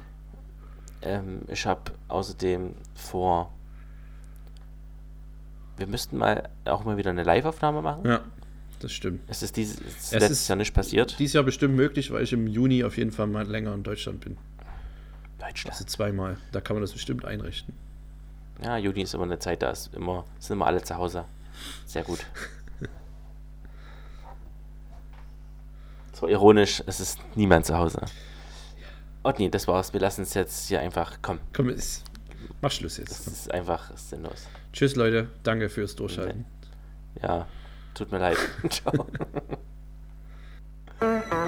Ähm, ich habe außerdem vor. Wir müssten mal auch mal wieder eine Live-Aufnahme machen. Ja, das stimmt. Es ist dieses Es letztes ist Jahr nicht passiert. Dieses Jahr bestimmt möglich, weil ich im Juni auf jeden Fall mal länger in Deutschland bin. Deutschland. Also zweimal. Da kann man das bestimmt einrichten. Ja, Juni ist immer eine Zeit, da ist immer, sind immer alle zu Hause. Sehr gut. so ironisch, es ist niemand zu Hause. Nee, das war's. Wir lassen es jetzt hier einfach. Komm, Komm, ist, mach Schluss das jetzt. ist einfach sinnlos. Tschüss, Leute. Danke fürs Durchhalten. Ja, tut mir leid. Ciao.